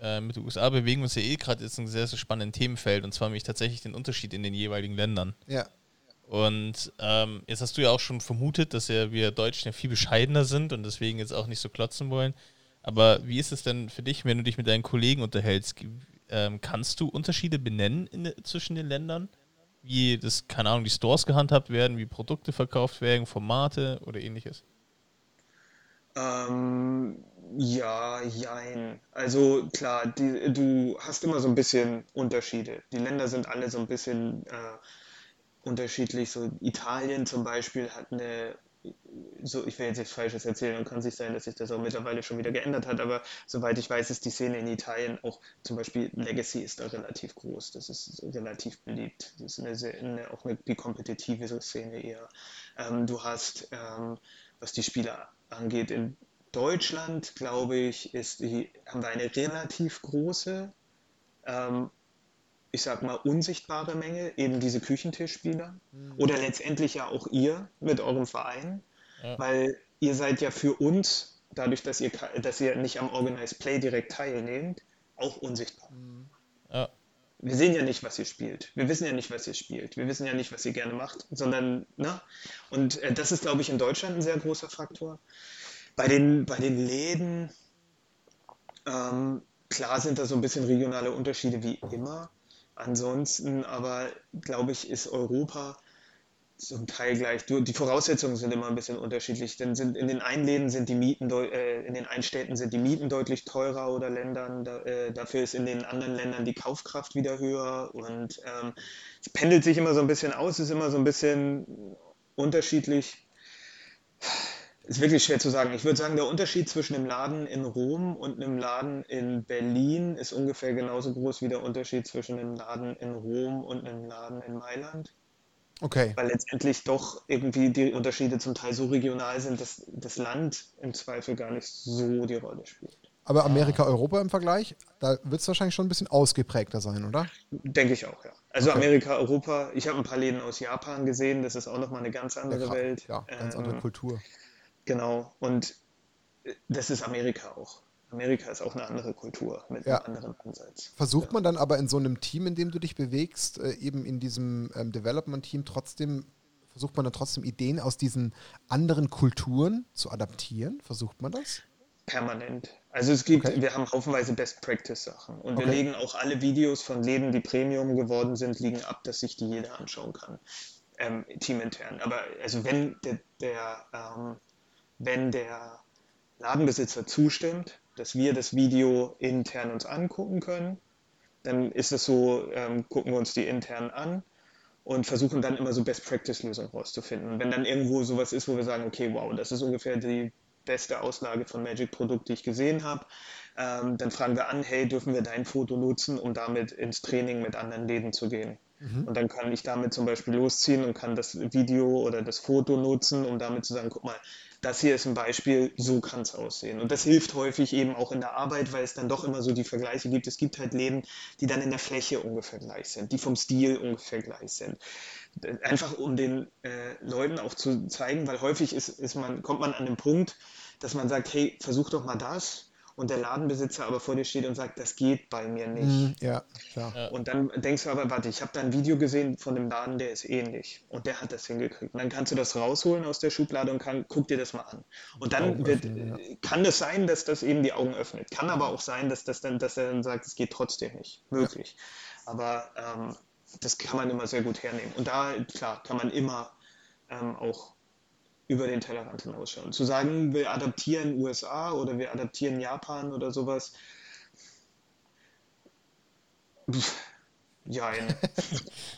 äh, mit den USA bewegen wir uns ja eh gerade jetzt ein sehr, sehr spannendes Themenfeld und zwar nämlich tatsächlich den Unterschied in den jeweiligen Ländern. ja. Und ähm, jetzt hast du ja auch schon vermutet, dass ja wir Deutschen ja viel bescheidener sind und deswegen jetzt auch nicht so klotzen wollen. Aber wie ist es denn für dich, wenn du dich mit deinen Kollegen unterhältst? Ähm, kannst du Unterschiede benennen in, zwischen den Ländern? Wie das, keine Ahnung, die Stores gehandhabt werden, wie Produkte verkauft werden, Formate oder ähnliches? Ähm, ja, jein. Also klar, die, du hast immer so ein bisschen Unterschiede. Die Länder sind alle so ein bisschen äh, unterschiedlich. So Italien zum Beispiel hat eine, so ich will jetzt nichts Falsches erzählen und kann sich sein, dass sich das auch mittlerweile schon wieder geändert hat, aber soweit ich weiß, ist die Szene in Italien auch zum Beispiel Legacy ist da relativ groß. Das ist relativ beliebt. Das ist eine, sehr, eine auch eine kompetitive Szene eher. Ähm, du hast, ähm, was die Spieler angeht, in Deutschland, glaube ich, ist die, haben wir eine relativ große, ähm, ich sag mal, unsichtbare Menge, eben diese Küchentischspieler. Oder letztendlich ja auch ihr mit eurem Verein, Ja. weil ihr seid ja für uns, dadurch, dass ihr, dass ihr nicht am Organized Play direkt teilnehmt, auch unsichtbar. Ja, Wir sehen ja nicht, was ihr spielt. Wir wissen ja nicht, was ihr spielt. Wir wissen ja nicht, was ihr gerne macht, sondern, ne? Und äh, das ist, glaube ich, in Deutschland ein sehr großer Faktor. Bei den, bei den Läden, ähm, klar sind da so ein bisschen regionale Unterschiede wie immer. Ansonsten aber, glaube ich, ist Europa zum Teil gleich. Die Voraussetzungen sind immer ein bisschen unterschiedlich. Denn sind, in den einen Läden sind die Mieten, äh, in den einen Städten sind die Mieten deutlich teurer oder Ländern. Da, äh, dafür ist in den anderen Ländern die Kaufkraft wieder höher. Und ähm, es pendelt sich immer so ein bisschen aus, ist immer so ein bisschen unterschiedlich. Ist wirklich schwer zu sagen. Ich würde sagen, der Unterschied zwischen einem Laden in Rom und einem Laden in Berlin ist ungefähr genauso groß wie der Unterschied zwischen einem Laden in Rom und einem Laden in Mailand. Okay. Weil letztendlich doch irgendwie die Unterschiede zum Teil so regional sind, dass das Land im Zweifel gar nicht so die Rolle spielt. Aber Amerika, Europa im Vergleich, da wird es wahrscheinlich schon ein bisschen ausgeprägter sein, oder? Denke ich auch, ja. Also Okay. Amerika, Europa, ich habe ein paar Läden aus Japan gesehen, das ist auch nochmal eine ganz andere Ja, Welt. Ja, ganz andere Ähm, Kultur. Genau, und äh, das ist Amerika auch. Amerika ist auch eine andere Kultur mit Ja. einem anderen Ansatz. Versucht man dann aber in so einem Team, in dem du dich bewegst, äh, eben in diesem ähm, Development-Team trotzdem, versucht man dann trotzdem Ideen aus diesen anderen Kulturen zu adaptieren? Versucht man das? Permanent. Also es gibt, Okay. wir haben haufenweise Best Practice Sachen und wir Okay. legen auch alle Videos von Läden, die Premium geworden sind, liegen ab, dass sich die jeder anschauen kann. Ähm, teamintern. Aber also wenn der, der ähm, wenn der Ladenbesitzer zustimmt, dass wir das Video intern uns angucken können, dann ist es so, ähm, gucken wir uns die intern an und versuchen dann immer so Best Practice Lösungen rauszufinden. Und wenn dann irgendwo sowas ist, wo wir sagen, okay, wow, das ist ungefähr die beste Auslage von Magic Produkt, die ich gesehen habe, ähm, dann fragen wir an, hey, dürfen wir dein Foto nutzen, um damit ins Training mit anderen Läden zu gehen? Und dann kann ich damit zum Beispiel losziehen und kann das Video oder das Foto nutzen, um damit zu sagen, guck mal, das hier ist ein Beispiel, so kann es aussehen. Und das hilft häufig eben auch in der Arbeit, weil es dann doch immer so die Vergleiche gibt. Es gibt halt Läden, die dann in der Fläche ungefähr gleich sind, die vom Stil ungefähr gleich sind. Einfach um den äh, Leuten auch zu zeigen, weil häufig ist, ist man, kommt man an den Punkt, dass man sagt, hey, versuch doch mal das. Und der Ladenbesitzer aber vor dir steht und sagt, das geht bei mir nicht. Mhm, ja, klar. Ja. Und dann denkst du aber, warte, ich habe da ein Video gesehen von dem Laden, der ist ähnlich. Und der hat das hingekriegt. Und dann kannst du das rausholen aus der Schublade und kann, guck dir das mal an. Und dann wird, öffnen, äh, kann es sein, dass das eben die Augen öffnet. Kann aber auch sein, dass, das dann, dass er dann sagt, es geht trotzdem nicht. Möglich. Aber ähm, das kann man immer sehr gut hernehmen. Und da, klar, kann man immer ähm, auch über den Tellerrand hinausschauen. Zu sagen, wir adaptieren USA oder wir adaptieren Japan oder sowas, jein.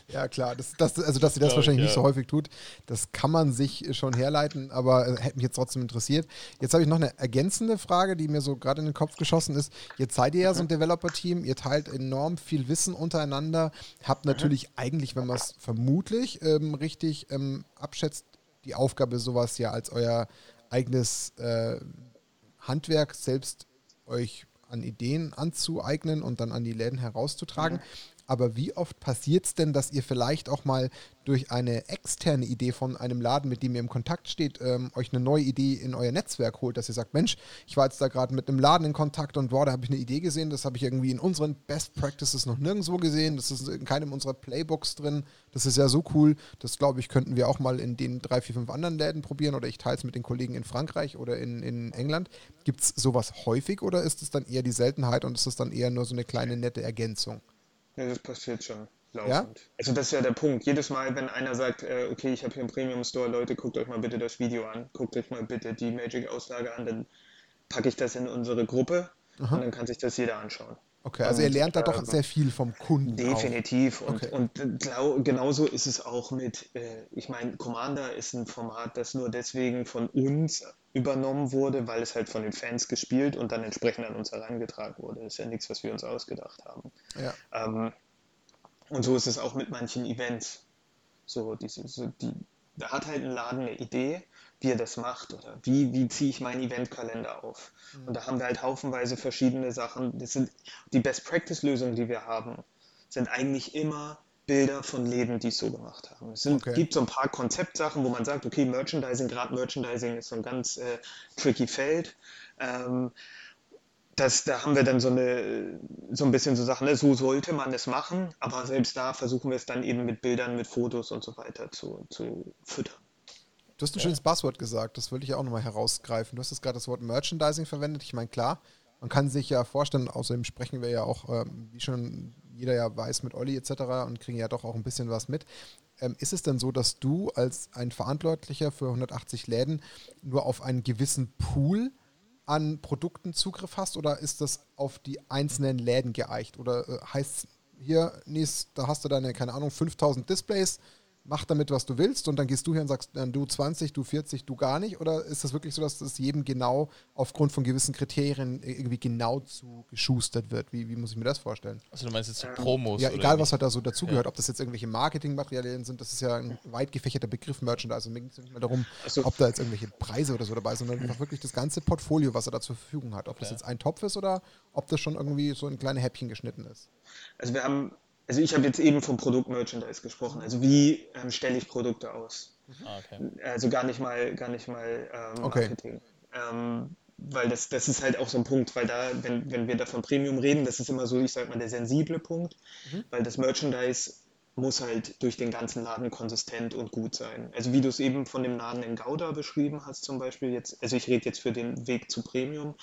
Ja, klar. Das, das, also, dass sie das Glaub ich, wahrscheinlich nicht ja. so häufig tut, das kann man sich schon herleiten, aber äh, hätte mich jetzt trotzdem interessiert. Jetzt habe ich noch eine ergänzende Frage, die mir so gerade in den Kopf geschossen ist. Jetzt seid ihr ja so ein Developer-Team, ihr teilt enorm viel Wissen untereinander, habt natürlich eigentlich, wenn man es vermutlich ähm, richtig ähm, abschätzt, die Aufgabe, sowas ja als euer eigenes äh, Handwerk selbst euch an Ideen anzueignen und dann an die Läden herauszutragen. Aber wie oft passiert es denn, dass ihr vielleicht auch mal durch eine externe Idee von einem Laden, mit dem ihr im Kontakt steht, ähm, euch eine neue Idee in euer Netzwerk holt, dass ihr sagt, Mensch, ich war jetzt da gerade mit einem Laden in Kontakt und boah, da habe ich eine Idee gesehen, das habe ich irgendwie in unseren Best Practices noch nirgendwo gesehen, das ist in keinem unserer Playbooks drin, das ist ja so cool, das glaube ich, könnten wir auch mal in den drei, vier, fünf anderen Läden probieren oder ich teile es mit den Kollegen in Frankreich oder in, in England. Gibt es sowas häufig oder ist es dann eher die Seltenheit und ist es dann eher nur so eine kleine nette Ergänzung? Ja, das passiert schon laufend. Ja? Also das ist ja der Punkt. Jedes Mal, wenn einer sagt, äh, okay, ich habe hier einen Premium Store, Leute, guckt euch mal bitte das Video an, guckt euch mal bitte die Magic-Auslage an, dann packe ich das in unsere Gruppe Aha. und dann kann sich das jeder anschauen. Okay, also ihr lernt da doch ähm, sehr viel vom Kunden. Definitiv. Auch. Und, okay. und glaub, genauso ist es auch mit, äh, ich meine, Commander ist ein Format, das nur deswegen von uns übernommen wurde, weil es halt von den Fans gespielt und dann entsprechend an uns herangetragen wurde. Das ist ja nichts, was wir uns ausgedacht haben. Ja. Ähm, und so ist es auch mit manchen Events. So, diese, so die, da hat halt ein Laden eine Idee wie er das macht oder wie, wie ziehe ich meinen Eventkalender auf. Mhm. Und da haben wir halt haufenweise verschiedene Sachen. Das sind die Best-Practice-Lösungen, die wir haben, sind eigentlich immer Bilder von Läden, die es so gemacht haben. Es sind, okay. gibt so ein paar Konzeptsachen, wo man sagt, okay, Merchandising, gerade Merchandising ist so ein ganz äh, tricky Feld. Ähm, das, da haben wir dann so, eine, so ein bisschen so Sachen, ne? so sollte man es machen, aber selbst da versuchen wir es dann eben mit Bildern, mit Fotos und so weiter zu, zu füttern. Du hast ein ja. schönes Buzzword gesagt, das würde ich ja auch nochmal herausgreifen. Du hast jetzt gerade das Wort Merchandising verwendet. Ich meine, klar, man kann sich ja vorstellen, außerdem sprechen wir ja auch, ähm, wie schon jeder ja weiß, mit Olli etc. und kriegen ja doch auch ein bisschen was mit. Ähm, ist es denn so, dass du als ein Verantwortlicher für 180 Läden nur auf einen gewissen Pool an Produkten Zugriff hast oder ist das auf die einzelnen Läden geeicht? Oder äh, heißt hier, Nies, da hast du deine, keine Ahnung, 5000 Displays, mach damit, was du willst und dann gehst du hier und sagst, dann du 20, du 40, du gar nicht? Oder ist das wirklich so, dass das jedem genau aufgrund von gewissen Kriterien irgendwie genau zugeschustert wird? Wie, wie muss ich mir das vorstellen? Also du meinst jetzt so Promos? Ja, egal was halt da so dazugehört, ja. ob das jetzt irgendwelche Marketingmaterialien sind, das ist ja ein weit gefächerter Begriff Merchandise. Also mir ging es nicht mehr darum, also, ob da jetzt irgendwelche Preise oder so dabei sind, sondern einfach wirklich das ganze Portfolio, was er da zur Verfügung hat. Ob das jetzt ein Topf ist oder ob das schon irgendwie so ein kleine Häppchen geschnitten ist. Also wir haben also ich habe jetzt eben vom Produkt-Merchandise gesprochen. Also wie ähm, stelle ich Produkte aus? Ah, okay. Also gar nicht mal, gar nicht mal ähm, Marketing. Okay. Ähm, weil das, das ist halt auch so ein Punkt, weil da, wenn, wenn wir da von Premium reden, das ist immer so, ich sag mal, der sensible Punkt, mhm. weil das Merchandise muss halt durch den ganzen Laden konsistent und gut sein. Also wie du es eben von dem Laden in Gouda beschrieben hast zum Beispiel jetzt, also ich rede jetzt für den Weg zu Premium,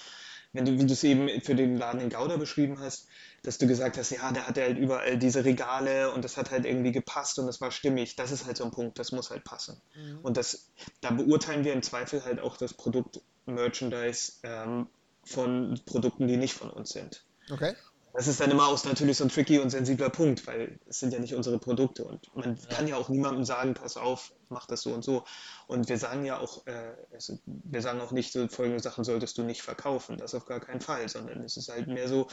wenn du, wie du es eben für den Laden in Gouda beschrieben hast, dass du gesagt hast, ja, der hatte halt überall diese Regale und das hat halt irgendwie gepasst und das war stimmig. Das ist halt so ein Punkt, das muss halt passen. Mhm. Und das, da beurteilen wir im Zweifel halt auch das Produkt Merchandise ähm, von Produkten, die nicht von uns sind. Okay. Das ist dann immer auch natürlich so ein tricky und sensibler Punkt, weil es sind ja nicht unsere Produkte und man ja. kann ja auch niemandem sagen, pass auf, mach das so und so. Und wir sagen ja auch, äh, es, wir sagen auch nicht, so folgende Sachen solltest du nicht verkaufen, das auf gar keinen Fall, sondern es ist halt mehr so,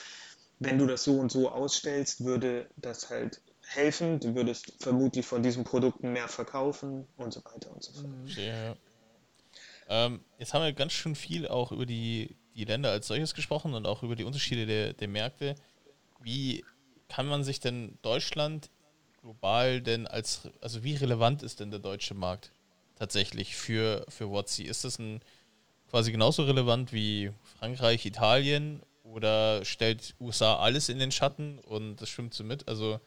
wenn du das so und so ausstellst, würde das halt helfen. Du würdest vermutlich von diesen Produkten mehr verkaufen und so weiter und so fort. Mhm. Ja, ja. Ähm, jetzt haben wir ganz schön viel auch über die, die Länder als solches gesprochen und auch über die Unterschiede der, der Märkte. Wie kann man sich denn Deutschland global denn als, also wie relevant ist denn der deutsche Markt tatsächlich für, für WotC? Ist das ein quasi genauso relevant wie Frankreich, Italien oder stellt USA alles in den Schatten und das schwimmt so mit? Also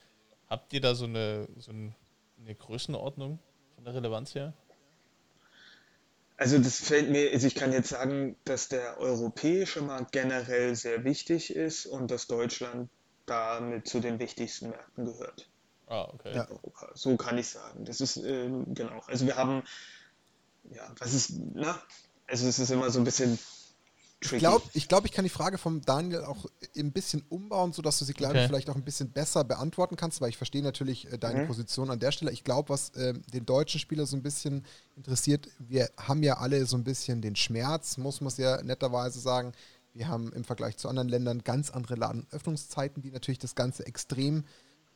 habt ihr da so eine, so eine Größenordnung von der Relevanz her? Also das fällt mir, also ich kann jetzt sagen, dass der europäische Markt generell sehr wichtig ist und dass Deutschland damit zu den wichtigsten Märkten gehört. Ah, okay. Ja. So kann ich sagen. Das ist, ähm, genau. Also wir haben, ja, was ist, na, also es ist immer so ein bisschen ich glaube, ich, glaub, ich kann die Frage vom Daniel auch ein bisschen umbauen, sodass du sie, glaube okay. ich, vielleicht auch ein bisschen besser beantworten kannst, weil ich verstehe natürlich äh, deine mhm. Position an der Stelle. Ich glaube, was äh, den deutschen Spieler so ein bisschen interessiert, wir haben ja alle so ein bisschen den Schmerz, muss man es ja netterweise sagen. Wir haben im Vergleich zu anderen Ländern ganz andere Ladenöffnungszeiten, die natürlich das Ganze extrem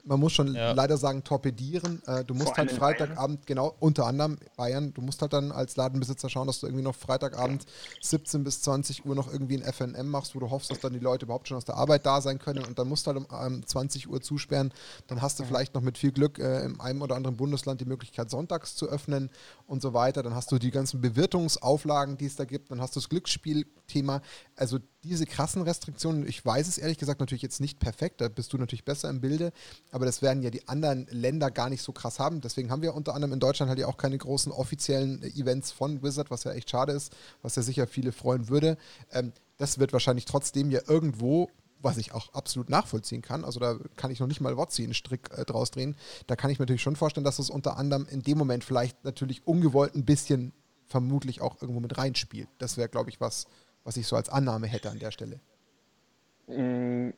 man muss schon ja. leider sagen, torpedieren. Äh, du musst halt Freitagabend, genau, unter anderem Bayern, du musst halt dann als Ladenbesitzer schauen, dass du irgendwie noch Freitagabend 17 bis 20 Uhr noch irgendwie ein FNM machst, wo du hoffst, dass dann die Leute überhaupt schon aus der Arbeit da sein können und dann musst du halt um ähm, 20 Uhr zusperren. Dann hast du mhm. vielleicht noch mit viel Glück äh, in einem oder anderen Bundesland die Möglichkeit, sonntags zu öffnen und so weiter. Dann hast du die ganzen Bewirtungsauflagen, die es da gibt. Dann hast du das Glücksspielthema. Also diese krassen Restriktionen, ich weiß es ehrlich gesagt natürlich jetzt nicht perfekt, da bist du natürlich besser im Bilde, aber das werden ja die anderen Länder gar nicht so krass haben. Deswegen haben wir unter anderem in Deutschland halt ja auch keine großen offiziellen Events von Wizard, was ja echt schade ist, was ja sicher viele freuen würde. Ähm, das wird wahrscheinlich trotzdem ja irgendwo was ich auch absolut nachvollziehen kann, also da kann ich noch nicht mal Wotzi einen Strick äh, draus drehen, da kann ich mir natürlich schon vorstellen, dass es unter anderem in dem Moment vielleicht natürlich ungewollt ein bisschen vermutlich auch irgendwo mit reinspielt. Das wäre, glaube ich, was, was ich so als Annahme hätte an der Stelle. Mm,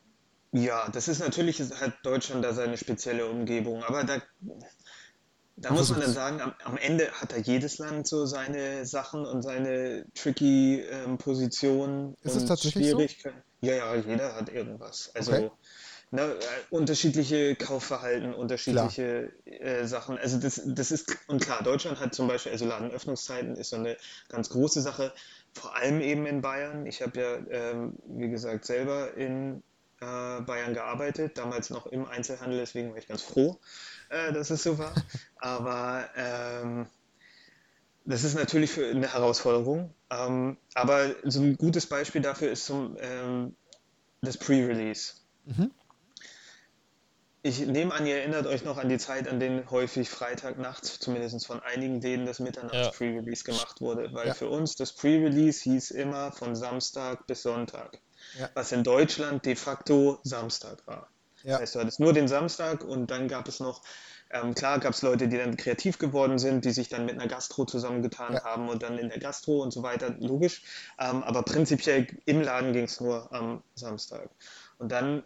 ja, das ist natürlich, hat Deutschland da seine spezielle Umgebung, aber da, da muss man dann sagen, am, am, Ende hat da jedes Land so seine Sachen und seine tricky ähm, Positionen ist und tatsächlich Schwierigkeiten. So? Ja, ja, jeder hat irgendwas. Also okay. ne, äh, unterschiedliche Kaufverhalten, unterschiedliche äh, Sachen. Also das, das ist, und klar, Deutschland hat zum Beispiel, also Ladenöffnungszeiten ist so eine ganz große Sache vor allem eben in Bayern. Ich habe ja, ähm, wie gesagt, selber in äh, Bayern gearbeitet, damals noch im Einzelhandel, deswegen war ich ganz froh, äh, dass es so war. Aber ähm, das ist natürlich eine Herausforderung. Ähm, aber so ein gutes Beispiel dafür ist zum, ähm, das Pre-Release. Mhm. Ich nehme an, ihr erinnert euch noch an die Zeit, an denen häufig Freitagnachts, zumindest von einigen denen, das Mitternachts-Pre-Release gemacht wurde. Weil ja. für uns das Pre-Release hieß immer von Samstag bis Sonntag. Ja. Was in Deutschland de facto Samstag war. Ja. Das heißt, du hattest nur den Samstag und dann gab es noch, ähm, klar gab es Leute, die dann kreativ geworden sind, die sich dann mit einer Gastro zusammengetan ja. haben und dann in der Gastro und so weiter, logisch. Ähm, aber prinzipiell im Laden ging es nur am Samstag. Und dann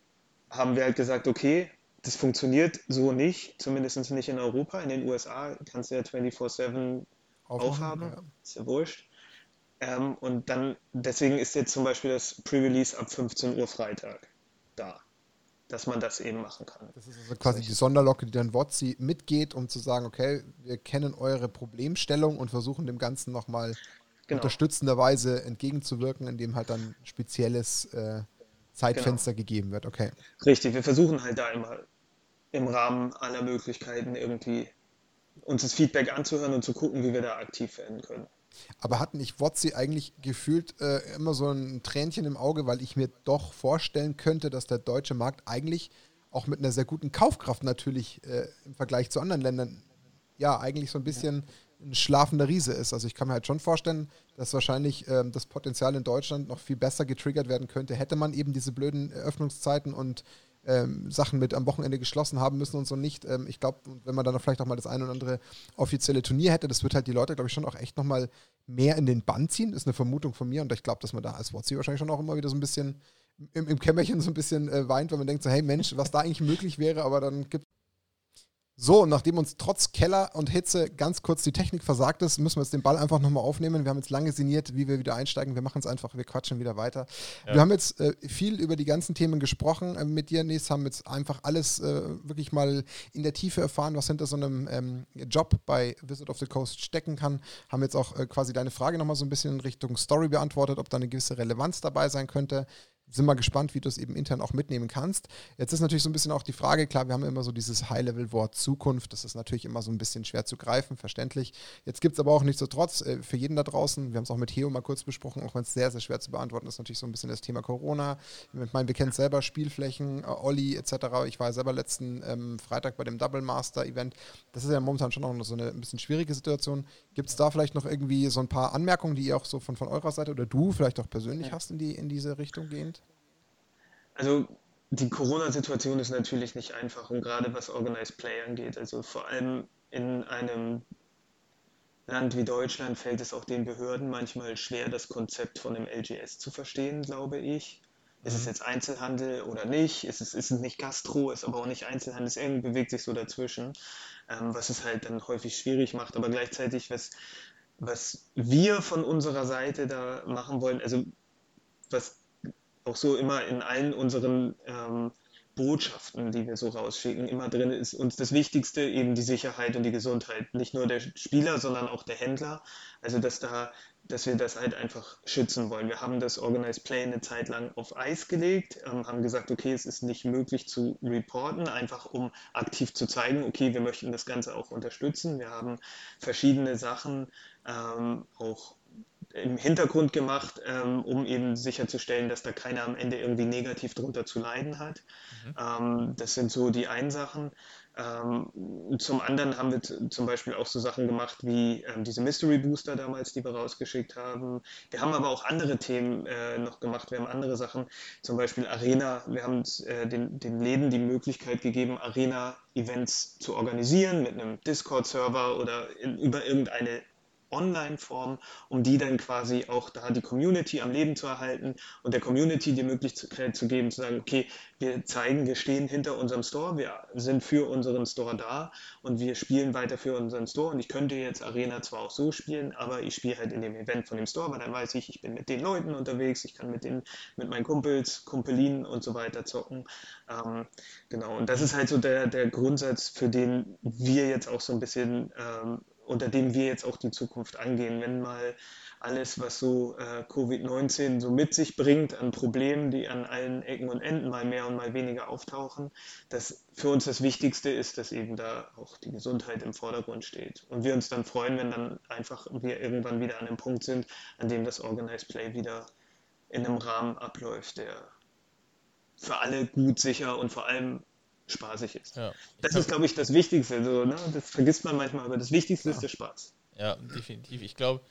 haben wir halt gesagt, okay, das funktioniert so nicht, zumindest nicht in Europa. In den USA kannst du ja 24-7 aufhaben, ja. ist ja wurscht. Ähm, und dann, deswegen ist jetzt zum Beispiel das Pre-Release ab 15 Uhr Freitag da, dass man das eben machen kann. Das ist also quasi die Sonderlocke, die dann WotC mitgeht, um zu sagen, okay, wir kennen eure Problemstellung und versuchen dem Ganzen nochmal genau. unterstützenderweise entgegenzuwirken, indem halt dann spezielles äh, Zeitfenster genau. gegeben wird. Okay. Richtig, wir versuchen halt da immer im Rahmen aller Möglichkeiten irgendwie uns das Feedback anzuhören und zu gucken, wie wir da aktiv werden können. Aber hat nicht Wotzi eigentlich gefühlt äh, immer so ein Tränchen im Auge, weil ich mir doch vorstellen könnte, dass der deutsche Markt eigentlich auch mit einer sehr guten Kaufkraft natürlich äh, im Vergleich zu anderen Ländern ja eigentlich so ein bisschen ein schlafender Riese ist. Also ich kann mir halt schon vorstellen, dass wahrscheinlich ähm, das Potenzial in Deutschland noch viel besser getriggert werden könnte, hätte man eben diese blöden Öffnungszeiten und ähm, Sachen mit am Wochenende geschlossen haben müssen und so nicht. Ähm, ich glaube, wenn man dann vielleicht auch mal das ein oder andere offizielle Turnier hätte, das wird halt die Leute, glaube ich, schon auch echt nochmal mehr in den Bann ziehen. Das ist eine Vermutung von mir und ich glaube, dass man da als WhatsApp wahrscheinlich schon auch immer wieder so ein bisschen im, im Kämmerchen so ein bisschen äh, weint, weil man denkt so, hey Mensch, was da eigentlich möglich wäre, aber dann gibt so, nachdem uns trotz Keller und Hitze ganz kurz die Technik versagt ist, müssen wir jetzt den Ball einfach nochmal aufnehmen. Wir haben jetzt lange sinniert, wie wir wieder einsteigen. Wir machen es einfach, wir quatschen wieder weiter. Ja. Wir haben jetzt äh, viel über die ganzen Themen gesprochen äh, mit dir, Nis, haben jetzt einfach alles äh, wirklich mal in der Tiefe erfahren, was hinter so einem ähm, Job bei Visit of the Coast stecken kann. Haben jetzt auch äh, quasi deine Frage nochmal so ein bisschen in Richtung Story beantwortet, ob da eine gewisse Relevanz dabei sein könnte sind mal gespannt, wie du es eben intern auch mitnehmen kannst. Jetzt ist natürlich so ein bisschen auch die Frage, klar, wir haben immer so dieses High-Level-Wort Zukunft, das ist natürlich immer so ein bisschen schwer zu greifen, verständlich. Jetzt gibt es aber auch nichtsdestotrotz äh, für jeden da draußen, wir haben es auch mit Heo mal kurz besprochen, auch wenn es sehr, sehr schwer zu beantworten ist, natürlich so ein bisschen das Thema Corona. Ich meine, wir kennen selber Spielflächen, äh, Olli etc. Ich war selber letzten ähm, Freitag bei dem Double Master Event. Das ist ja momentan schon noch so eine ein bisschen schwierige Situation. Gibt es da vielleicht noch irgendwie so ein paar Anmerkungen, die ihr auch so von, von eurer Seite oder du vielleicht auch persönlich ja. hast in, die, in diese Richtung gehend? Also die Corona-Situation ist natürlich nicht einfach und gerade was Organized Play angeht. Also vor allem in einem Land wie Deutschland fällt es auch den Behörden manchmal schwer, das Konzept von dem LGS zu verstehen, glaube ich. Ist es mhm. jetzt Einzelhandel oder nicht? Ist es, ist es nicht Gastro, ist aber auch nicht Einzelhandel, es irgendwie bewegt sich so dazwischen, ähm, was es halt dann häufig schwierig macht. Aber gleichzeitig, was, was wir von unserer Seite da machen wollen, also was auch so immer in allen unseren ähm, Botschaften, die wir so rausschicken. Immer drin ist uns das Wichtigste eben die Sicherheit und die Gesundheit. Nicht nur der Spieler, sondern auch der Händler. Also dass da, dass wir das halt einfach schützen wollen. Wir haben das Organized Play eine Zeit lang auf Eis gelegt, ähm, haben gesagt, okay, es ist nicht möglich zu reporten, einfach um aktiv zu zeigen, okay, wir möchten das Ganze auch unterstützen. Wir haben verschiedene Sachen ähm, auch im Hintergrund gemacht, ähm, um eben sicherzustellen, dass da keiner am Ende irgendwie negativ drunter zu leiden hat. Mhm. Ähm, das sind so die einen Sachen. Ähm, zum anderen haben wir zum Beispiel auch so Sachen gemacht wie ähm, diese Mystery Booster damals, die wir rausgeschickt haben. Wir haben aber auch andere Themen äh, noch gemacht. Wir haben andere Sachen, zum Beispiel Arena. Wir haben äh, den, den Läden die Möglichkeit gegeben, Arena-Events zu organisieren mit einem Discord-Server oder in, über irgendeine Online-Form, um die dann quasi auch da die Community am Leben zu erhalten und der Community die Möglichkeit zu geben, zu sagen, okay, wir zeigen, wir stehen hinter unserem Store, wir sind für unseren Store da und wir spielen weiter für unseren Store und ich könnte jetzt Arena zwar auch so spielen, aber ich spiele halt in dem Event von dem Store, weil dann weiß ich, ich bin mit den Leuten unterwegs, ich kann mit den, mit meinen Kumpels, Kumpelinen und so weiter zocken. Ähm, genau, und das ist halt so der, der Grundsatz, für den wir jetzt auch so ein bisschen ähm, unter dem wir jetzt auch die Zukunft angehen. Wenn mal alles, was so äh, Covid-19 so mit sich bringt an Problemen, die an allen Ecken und Enden mal mehr und mal weniger auftauchen, dass für uns das Wichtigste ist, dass eben da auch die Gesundheit im Vordergrund steht. Und wir uns dann freuen, wenn dann einfach wir irgendwann wieder an dem Punkt sind, an dem das Organized Play wieder in einem Rahmen abläuft, der für alle gut, sicher und vor allem spaßig ist. Ja. Das ist, glaube ich, das Wichtigste. So, ne? Das vergisst man manchmal, aber das Wichtigste ja. ist der Spaß. Ja, definitiv. Ich glaube,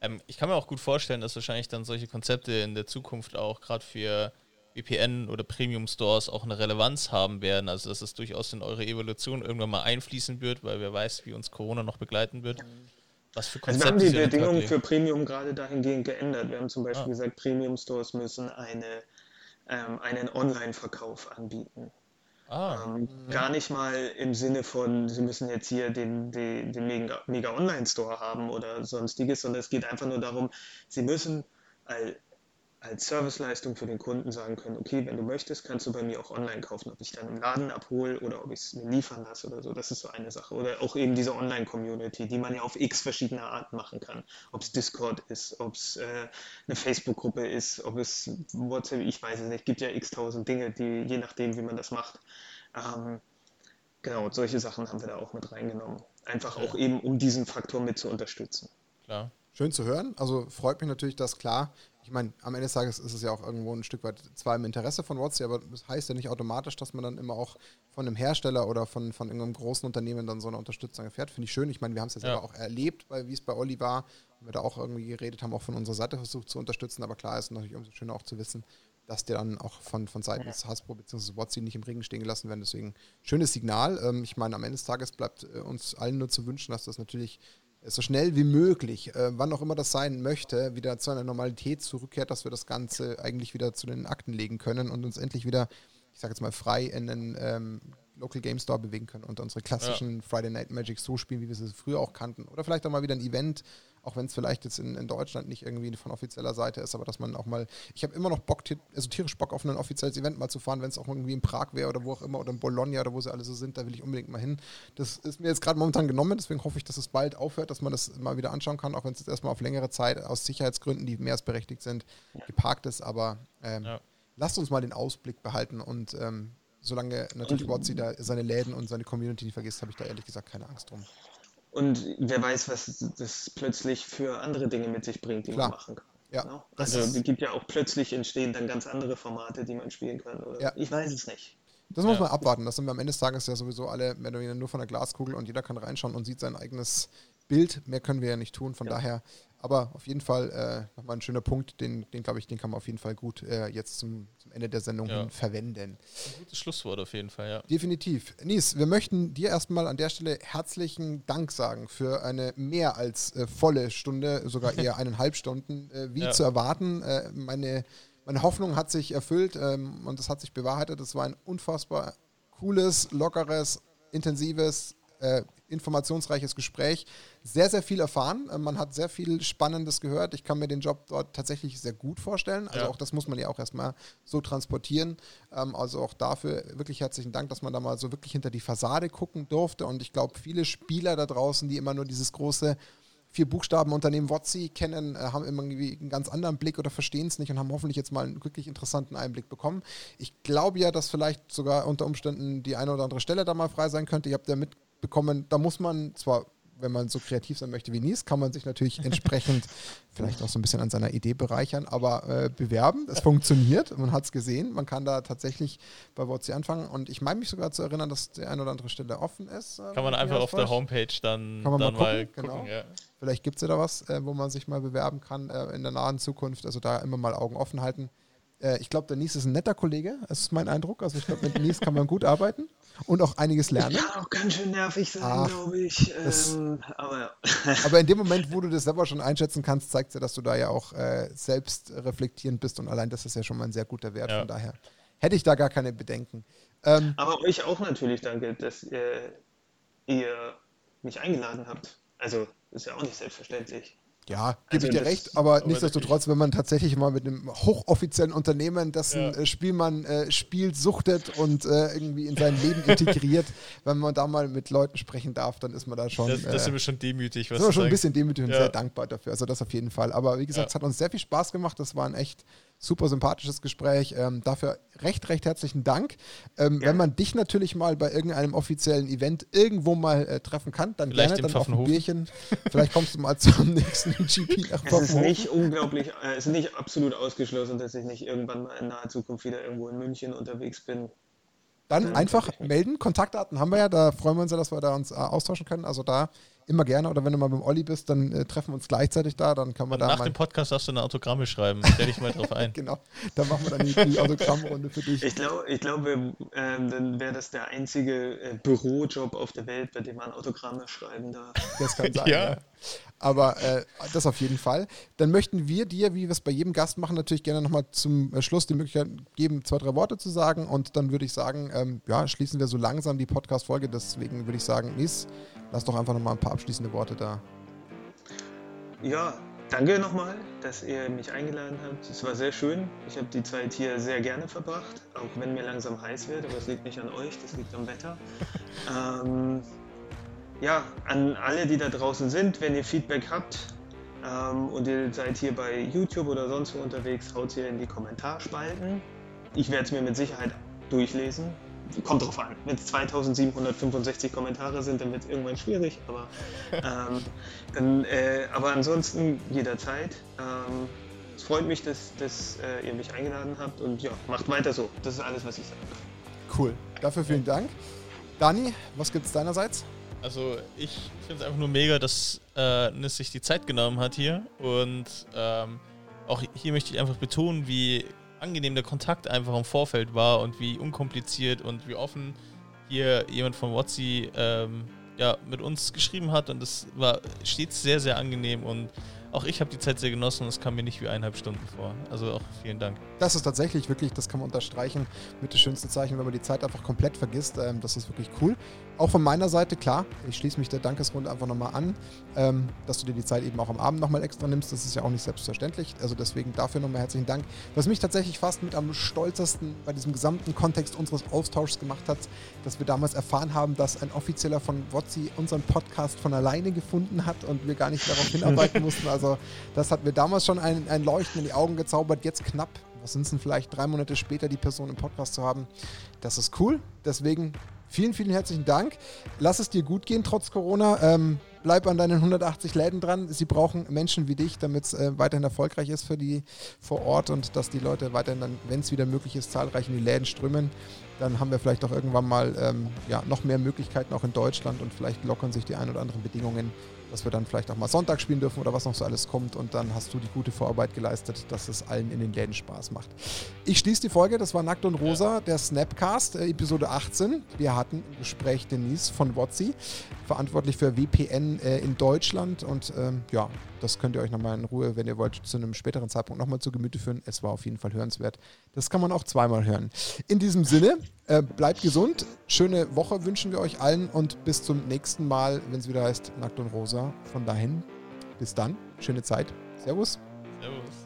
ähm, ich kann mir auch gut vorstellen, dass wahrscheinlich dann solche Konzepte in der Zukunft auch gerade für VPN oder Premium Stores auch eine Relevanz haben werden. Also dass es durchaus in eure Evolution irgendwann mal einfließen wird, weil wer weiß, wie uns Corona noch begleiten wird. Was für Konzepte also wir haben die Bedingungen für Premium gerade dahingehend geändert. Wir haben zum Beispiel ah. gesagt, Premium Stores müssen eine, ähm, einen Online-Verkauf anbieten. Ah. Ähm. Gar nicht mal im Sinne von, sie müssen jetzt hier den, den, den Mega Online Store haben oder sonstiges, sondern es geht einfach nur darum, sie müssen als Serviceleistung für den Kunden sagen können, okay, wenn du möchtest, kannst du bei mir auch online kaufen, ob ich dann im Laden abhole oder ob ich es mir liefern lasse oder so. Das ist so eine Sache. Oder auch eben diese Online-Community, die man ja auf x verschiedene Arten machen kann. Ob es Discord ist, ob es äh, eine Facebook-Gruppe ist, ob es WhatsApp, ich weiß es nicht. Es gibt ja x tausend Dinge, die je nachdem, wie man das macht. Ähm, genau, solche Sachen haben wir da auch mit reingenommen. Einfach auch eben, um diesen Faktor mit zu unterstützen. Klar. Schön zu hören. Also freut mich natürlich, dass klar ich meine, am Ende des Tages ist es ja auch irgendwo ein Stück weit zwar im Interesse von WhatsApp, aber das heißt ja nicht automatisch, dass man dann immer auch von einem Hersteller oder von, von irgendeinem großen Unternehmen dann so eine Unterstützung erfährt. Finde ich schön. Ich meine, wir haben es jetzt ja. auch erlebt, wie es bei Olli war. Wir da auch irgendwie geredet haben, auch von unserer Seite versucht zu unterstützen. Aber klar ist natürlich umso schöner auch zu wissen, dass der dann auch von, von Seiten des Hasbro bzw. WhatsApp nicht im Regen stehen gelassen werden. Deswegen schönes Signal. Ähm, ich meine, am Ende des Tages bleibt äh, uns allen nur zu wünschen, dass das natürlich so schnell wie möglich, äh, wann auch immer das sein möchte, wieder zu einer Normalität zurückkehrt, dass wir das Ganze eigentlich wieder zu den Akten legen können und uns endlich wieder, ich sage jetzt mal, frei in den ähm, Local Game Store bewegen können und unsere klassischen ja. Friday Night Magic so spielen, wie wir sie früher auch kannten. Oder vielleicht auch mal wieder ein Event, auch wenn es vielleicht jetzt in, in, Deutschland nicht irgendwie von offizieller Seite ist, aber dass man auch mal, ich habe immer noch Bock, also tierisch Bock auf ein offizielles Event mal zu fahren, wenn es auch irgendwie in Prag wäre oder wo auch immer oder in Bologna oder wo sie alle so sind, da will ich unbedingt mal hin. Das ist mir jetzt gerade momentan genommen, deswegen hoffe ich, dass es bald aufhört, dass man das mal wieder anschauen kann, auch wenn es jetzt erstmal auf längere Zeit aus Sicherheitsgründen, die mehr als berechtigt sind, geparkt ist, aber ähm, ja. lasst uns mal den Ausblick behalten und ähm, solange natürlich Watsi da seine Läden und seine Community nicht vergisst, habe ich da ehrlich gesagt keine Angst drum. Und wer weiß, was das plötzlich für andere Dinge mit sich bringt, die Klar. man machen kann. Ja, ne? Also es gibt ja auch plötzlich entstehen dann ganz andere Formate, die man spielen kann. Oder? Ja. Ich weiß es nicht. Das muss ja. man abwarten. Das sind wir am Ende des Tages ja sowieso alle mehr oder weniger nur von der Glaskugel und jeder kann reinschauen und sieht sein eigenes Bild. Mehr können wir ja nicht tun. Von ja. daher aber auf jeden Fall äh, nochmal ein schöner Punkt, den, den glaube ich, den kann man auf jeden Fall gut äh, jetzt zum, zum, Ende der Sendung ja. verwenden. Ein gutes Schlusswort auf jeden Fall, ja. Definitiv. Nies, wir möchten dir erstmal an der Stelle herzlichen Dank sagen für eine mehr als äh, volle Stunde, sogar eher eineinhalb Stunden, äh, wie ja. zu erwarten. Äh, meine, meine Hoffnung hat sich erfüllt ähm, und es hat sich bewahrheitet. Es war ein unfassbar cooles, lockeres, intensives, äh, informationsreiches Gespräch. Sehr, sehr viel erfahren. Äh, man hat sehr viel Spannendes gehört. Ich kann mir den Job dort tatsächlich sehr gut vorstellen. Also ja. auch das muss man ja auch erstmal so transportieren. Ähm, also auch dafür wirklich herzlichen Dank, dass man da mal so wirklich hinter die Fassade gucken durfte. Und ich glaube, viele Spieler da draußen, die immer nur dieses große vier Buchstaben Unternehmen WOTSI kennen, äh, haben irgendwie einen ganz anderen Blick oder verstehen es nicht und haben hoffentlich jetzt mal einen wirklich interessanten Einblick bekommen. Ich glaube ja, dass vielleicht sogar unter Umständen die eine oder andere Stelle da mal frei sein könnte. Ihr habt ja mitbekommen, da muss man zwar wenn man so kreativ sein möchte wie Nies, kann man sich natürlich entsprechend vielleicht auch so ein bisschen an seiner Idee bereichern, aber äh, bewerben. Es funktioniert, man hat es gesehen. Man kann da tatsächlich bei WhatsApp anfangen und ich meine mich sogar zu erinnern, dass die eine oder andere Stelle offen ist. Äh, kann man einfach auf der Homepage dann, kann man dann mal gucken. Mal gucken genau. ja. Vielleicht gibt es ja da was, äh, wo man sich mal bewerben kann äh, in der nahen Zukunft. Also da immer mal Augen offen halten. Äh, ich glaube, der Nies ist ein netter Kollege, das ist mein Eindruck. Also ich glaube, mit Nies kann man gut arbeiten und auch einiges lernen. Kann auch ganz schön nervig sein, glaube ich. Ähm, aber, ja. aber in dem Moment, wo du das selber schon einschätzen kannst, zeigt es ja, dass du da ja auch äh, selbst reflektierend bist und allein das ist ja schon mal ein sehr guter Wert. Ja. Von daher hätte ich da gar keine Bedenken. Ähm, aber euch auch natürlich danke, dass äh, ihr mich eingeladen habt. Also ist ja auch nicht selbstverständlich. Ja, gebe also ich dir recht, aber, aber nichtsdestotrotz, wenn man tatsächlich mal mit einem hochoffiziellen Unternehmen, dessen ja. Äh, Spiel man äh, spielt, suchtet und äh, irgendwie in sein Leben integriert, wenn man da mal mit Leuten sprechen darf, dann ist man da schon. Das, das äh, sind wir schon demütig. Was sind wir schon ein bisschen demütig und ja. sehr dankbar dafür. Also das auf jeden Fall. Aber wie gesagt, ja. es hat uns sehr viel Spaß gemacht. Das war ein echt super sympathisches Gespräch. Ähm, dafür recht, recht herzlichen Dank. Ähm, ja. Wenn man dich natürlich mal bei irgendeinem offiziellen Event irgendwo mal äh, treffen kann, dann Vielleicht gerne dann auf ein Bierchen. Vielleicht kommst du mal zum nächsten GP nach Es ist nicht unglaublich, äh, es ist nicht absolut ausgeschlossen, dass ich nicht irgendwann mal in naher Zukunft wieder irgendwo in München unterwegs bin. Dann ja, einfach melden. Kontaktdaten haben wir ja, da freuen wir uns ja, dass wir da uns äh, austauschen können. Also da immer gerne. Oder wenn du mal beim Olli bist, dann äh, treffen wir uns gleichzeitig da. Dann kann man da. Nach dem Podcast darfst du eine Autogramme schreiben. Stell dich mal drauf ein. genau. Dann machen wir dann die, die Autogrammrunde für dich. Ich, glaub, ich glaube, ähm, dann wäre das der einzige äh, Bürojob auf der Welt, bei dem man Autogramme schreiben darf. Das kann sein. ja. ja. Aber äh, das auf jeden Fall. Dann möchten wir dir, wie wir es bei jedem Gast machen, natürlich gerne nochmal zum äh, Schluss die Möglichkeit geben, zwei, drei Worte zu sagen. Und dann würde ich sagen, ähm, ja, schließen wir so langsam die Podcast-Folge. Deswegen würde ich sagen, Mies, lass doch einfach nochmal ein paar abschließende Worte da. Ja, danke nochmal, dass ihr mich eingeladen habt. Es war sehr schön. Ich habe die Zeit hier sehr gerne verbracht, auch wenn mir langsam heiß wird. Aber es liegt nicht an euch, das liegt am Wetter. Ähm, ja, an alle, die da draußen sind, wenn ihr Feedback habt ähm, und ihr seid hier bei YouTube oder sonst wo unterwegs, haut hier in die Kommentarspalten. Ich werde es mir mit Sicherheit durchlesen. Kommt drauf an. Wenn es 2765 Kommentare sind, dann wird es irgendwann schwierig. Aber, ähm, dann, äh, aber ansonsten jederzeit. Ähm, es freut mich, dass, dass äh, ihr mich eingeladen habt und ja, macht weiter so. Das ist alles, was ich sage. Cool. Dafür vielen Dank. Dani, was gibt es deinerseits? Also ich finde es einfach nur mega, dass äh, Nis sich die Zeit genommen hat hier. Und ähm, auch hier möchte ich einfach betonen, wie angenehm der Kontakt einfach im Vorfeld war und wie unkompliziert und wie offen hier jemand von WhatsApp ähm, ja, mit uns geschrieben hat. Und das war stets sehr, sehr angenehm und auch ich habe die Zeit sehr genossen und es kam mir nicht wie eineinhalb Stunden vor. Also auch vielen Dank. Das ist tatsächlich wirklich, das kann man unterstreichen, mit dem schönsten Zeichen, wenn man die Zeit einfach komplett vergisst. Ähm, das ist wirklich cool. Auch von meiner Seite, klar, ich schließe mich der Dankesrunde einfach nochmal an, ähm, dass du dir die Zeit eben auch am Abend nochmal extra nimmst. Das ist ja auch nicht selbstverständlich. Also deswegen dafür nochmal herzlichen Dank. Was mich tatsächlich fast mit am stolzesten bei diesem gesamten Kontext unseres Austauschs gemacht hat, dass wir damals erfahren haben, dass ein Offizieller von WOTSI unseren Podcast von alleine gefunden hat und wir gar nicht darauf hinarbeiten mussten. Also das hat mir damals schon ein, ein Leuchten in die Augen gezaubert. Jetzt knapp was sind es denn vielleicht drei Monate später, die Person im Podcast zu haben. Das ist cool. Deswegen Vielen, vielen herzlichen Dank. Lass es dir gut gehen trotz Corona. Ähm, bleib an deinen 180 Läden dran. Sie brauchen Menschen wie dich, damit es äh, weiterhin erfolgreich ist für die vor Ort und dass die Leute weiterhin dann, wenn es wieder möglich ist, zahlreich in die Läden strömen. Dann haben wir vielleicht auch irgendwann mal ähm, ja, noch mehr Möglichkeiten auch in Deutschland und vielleicht lockern sich die ein oder anderen Bedingungen dass wir dann vielleicht auch mal Sonntag spielen dürfen oder was noch so alles kommt. Und dann hast du die gute Vorarbeit geleistet, dass es allen in den Läden Spaß macht. Ich schließe die Folge. Das war Nackt und Rosa, ja. der Snapcast, äh, Episode 18. Wir hatten im Gespräch Denise von Wotzi, verantwortlich für WPN äh, in Deutschland und ähm, ja, das könnt ihr euch nochmal in Ruhe, wenn ihr wollt, zu einem späteren Zeitpunkt nochmal zu Gemüte führen. Es war auf jeden Fall hörenswert. Das kann man auch zweimal hören. In diesem Sinne, äh, bleibt gesund, schöne Woche wünschen wir euch allen und bis zum nächsten Mal, wenn es wieder heißt Nackt und Rosa. Von dahin, bis dann, schöne Zeit. Servus. Servus.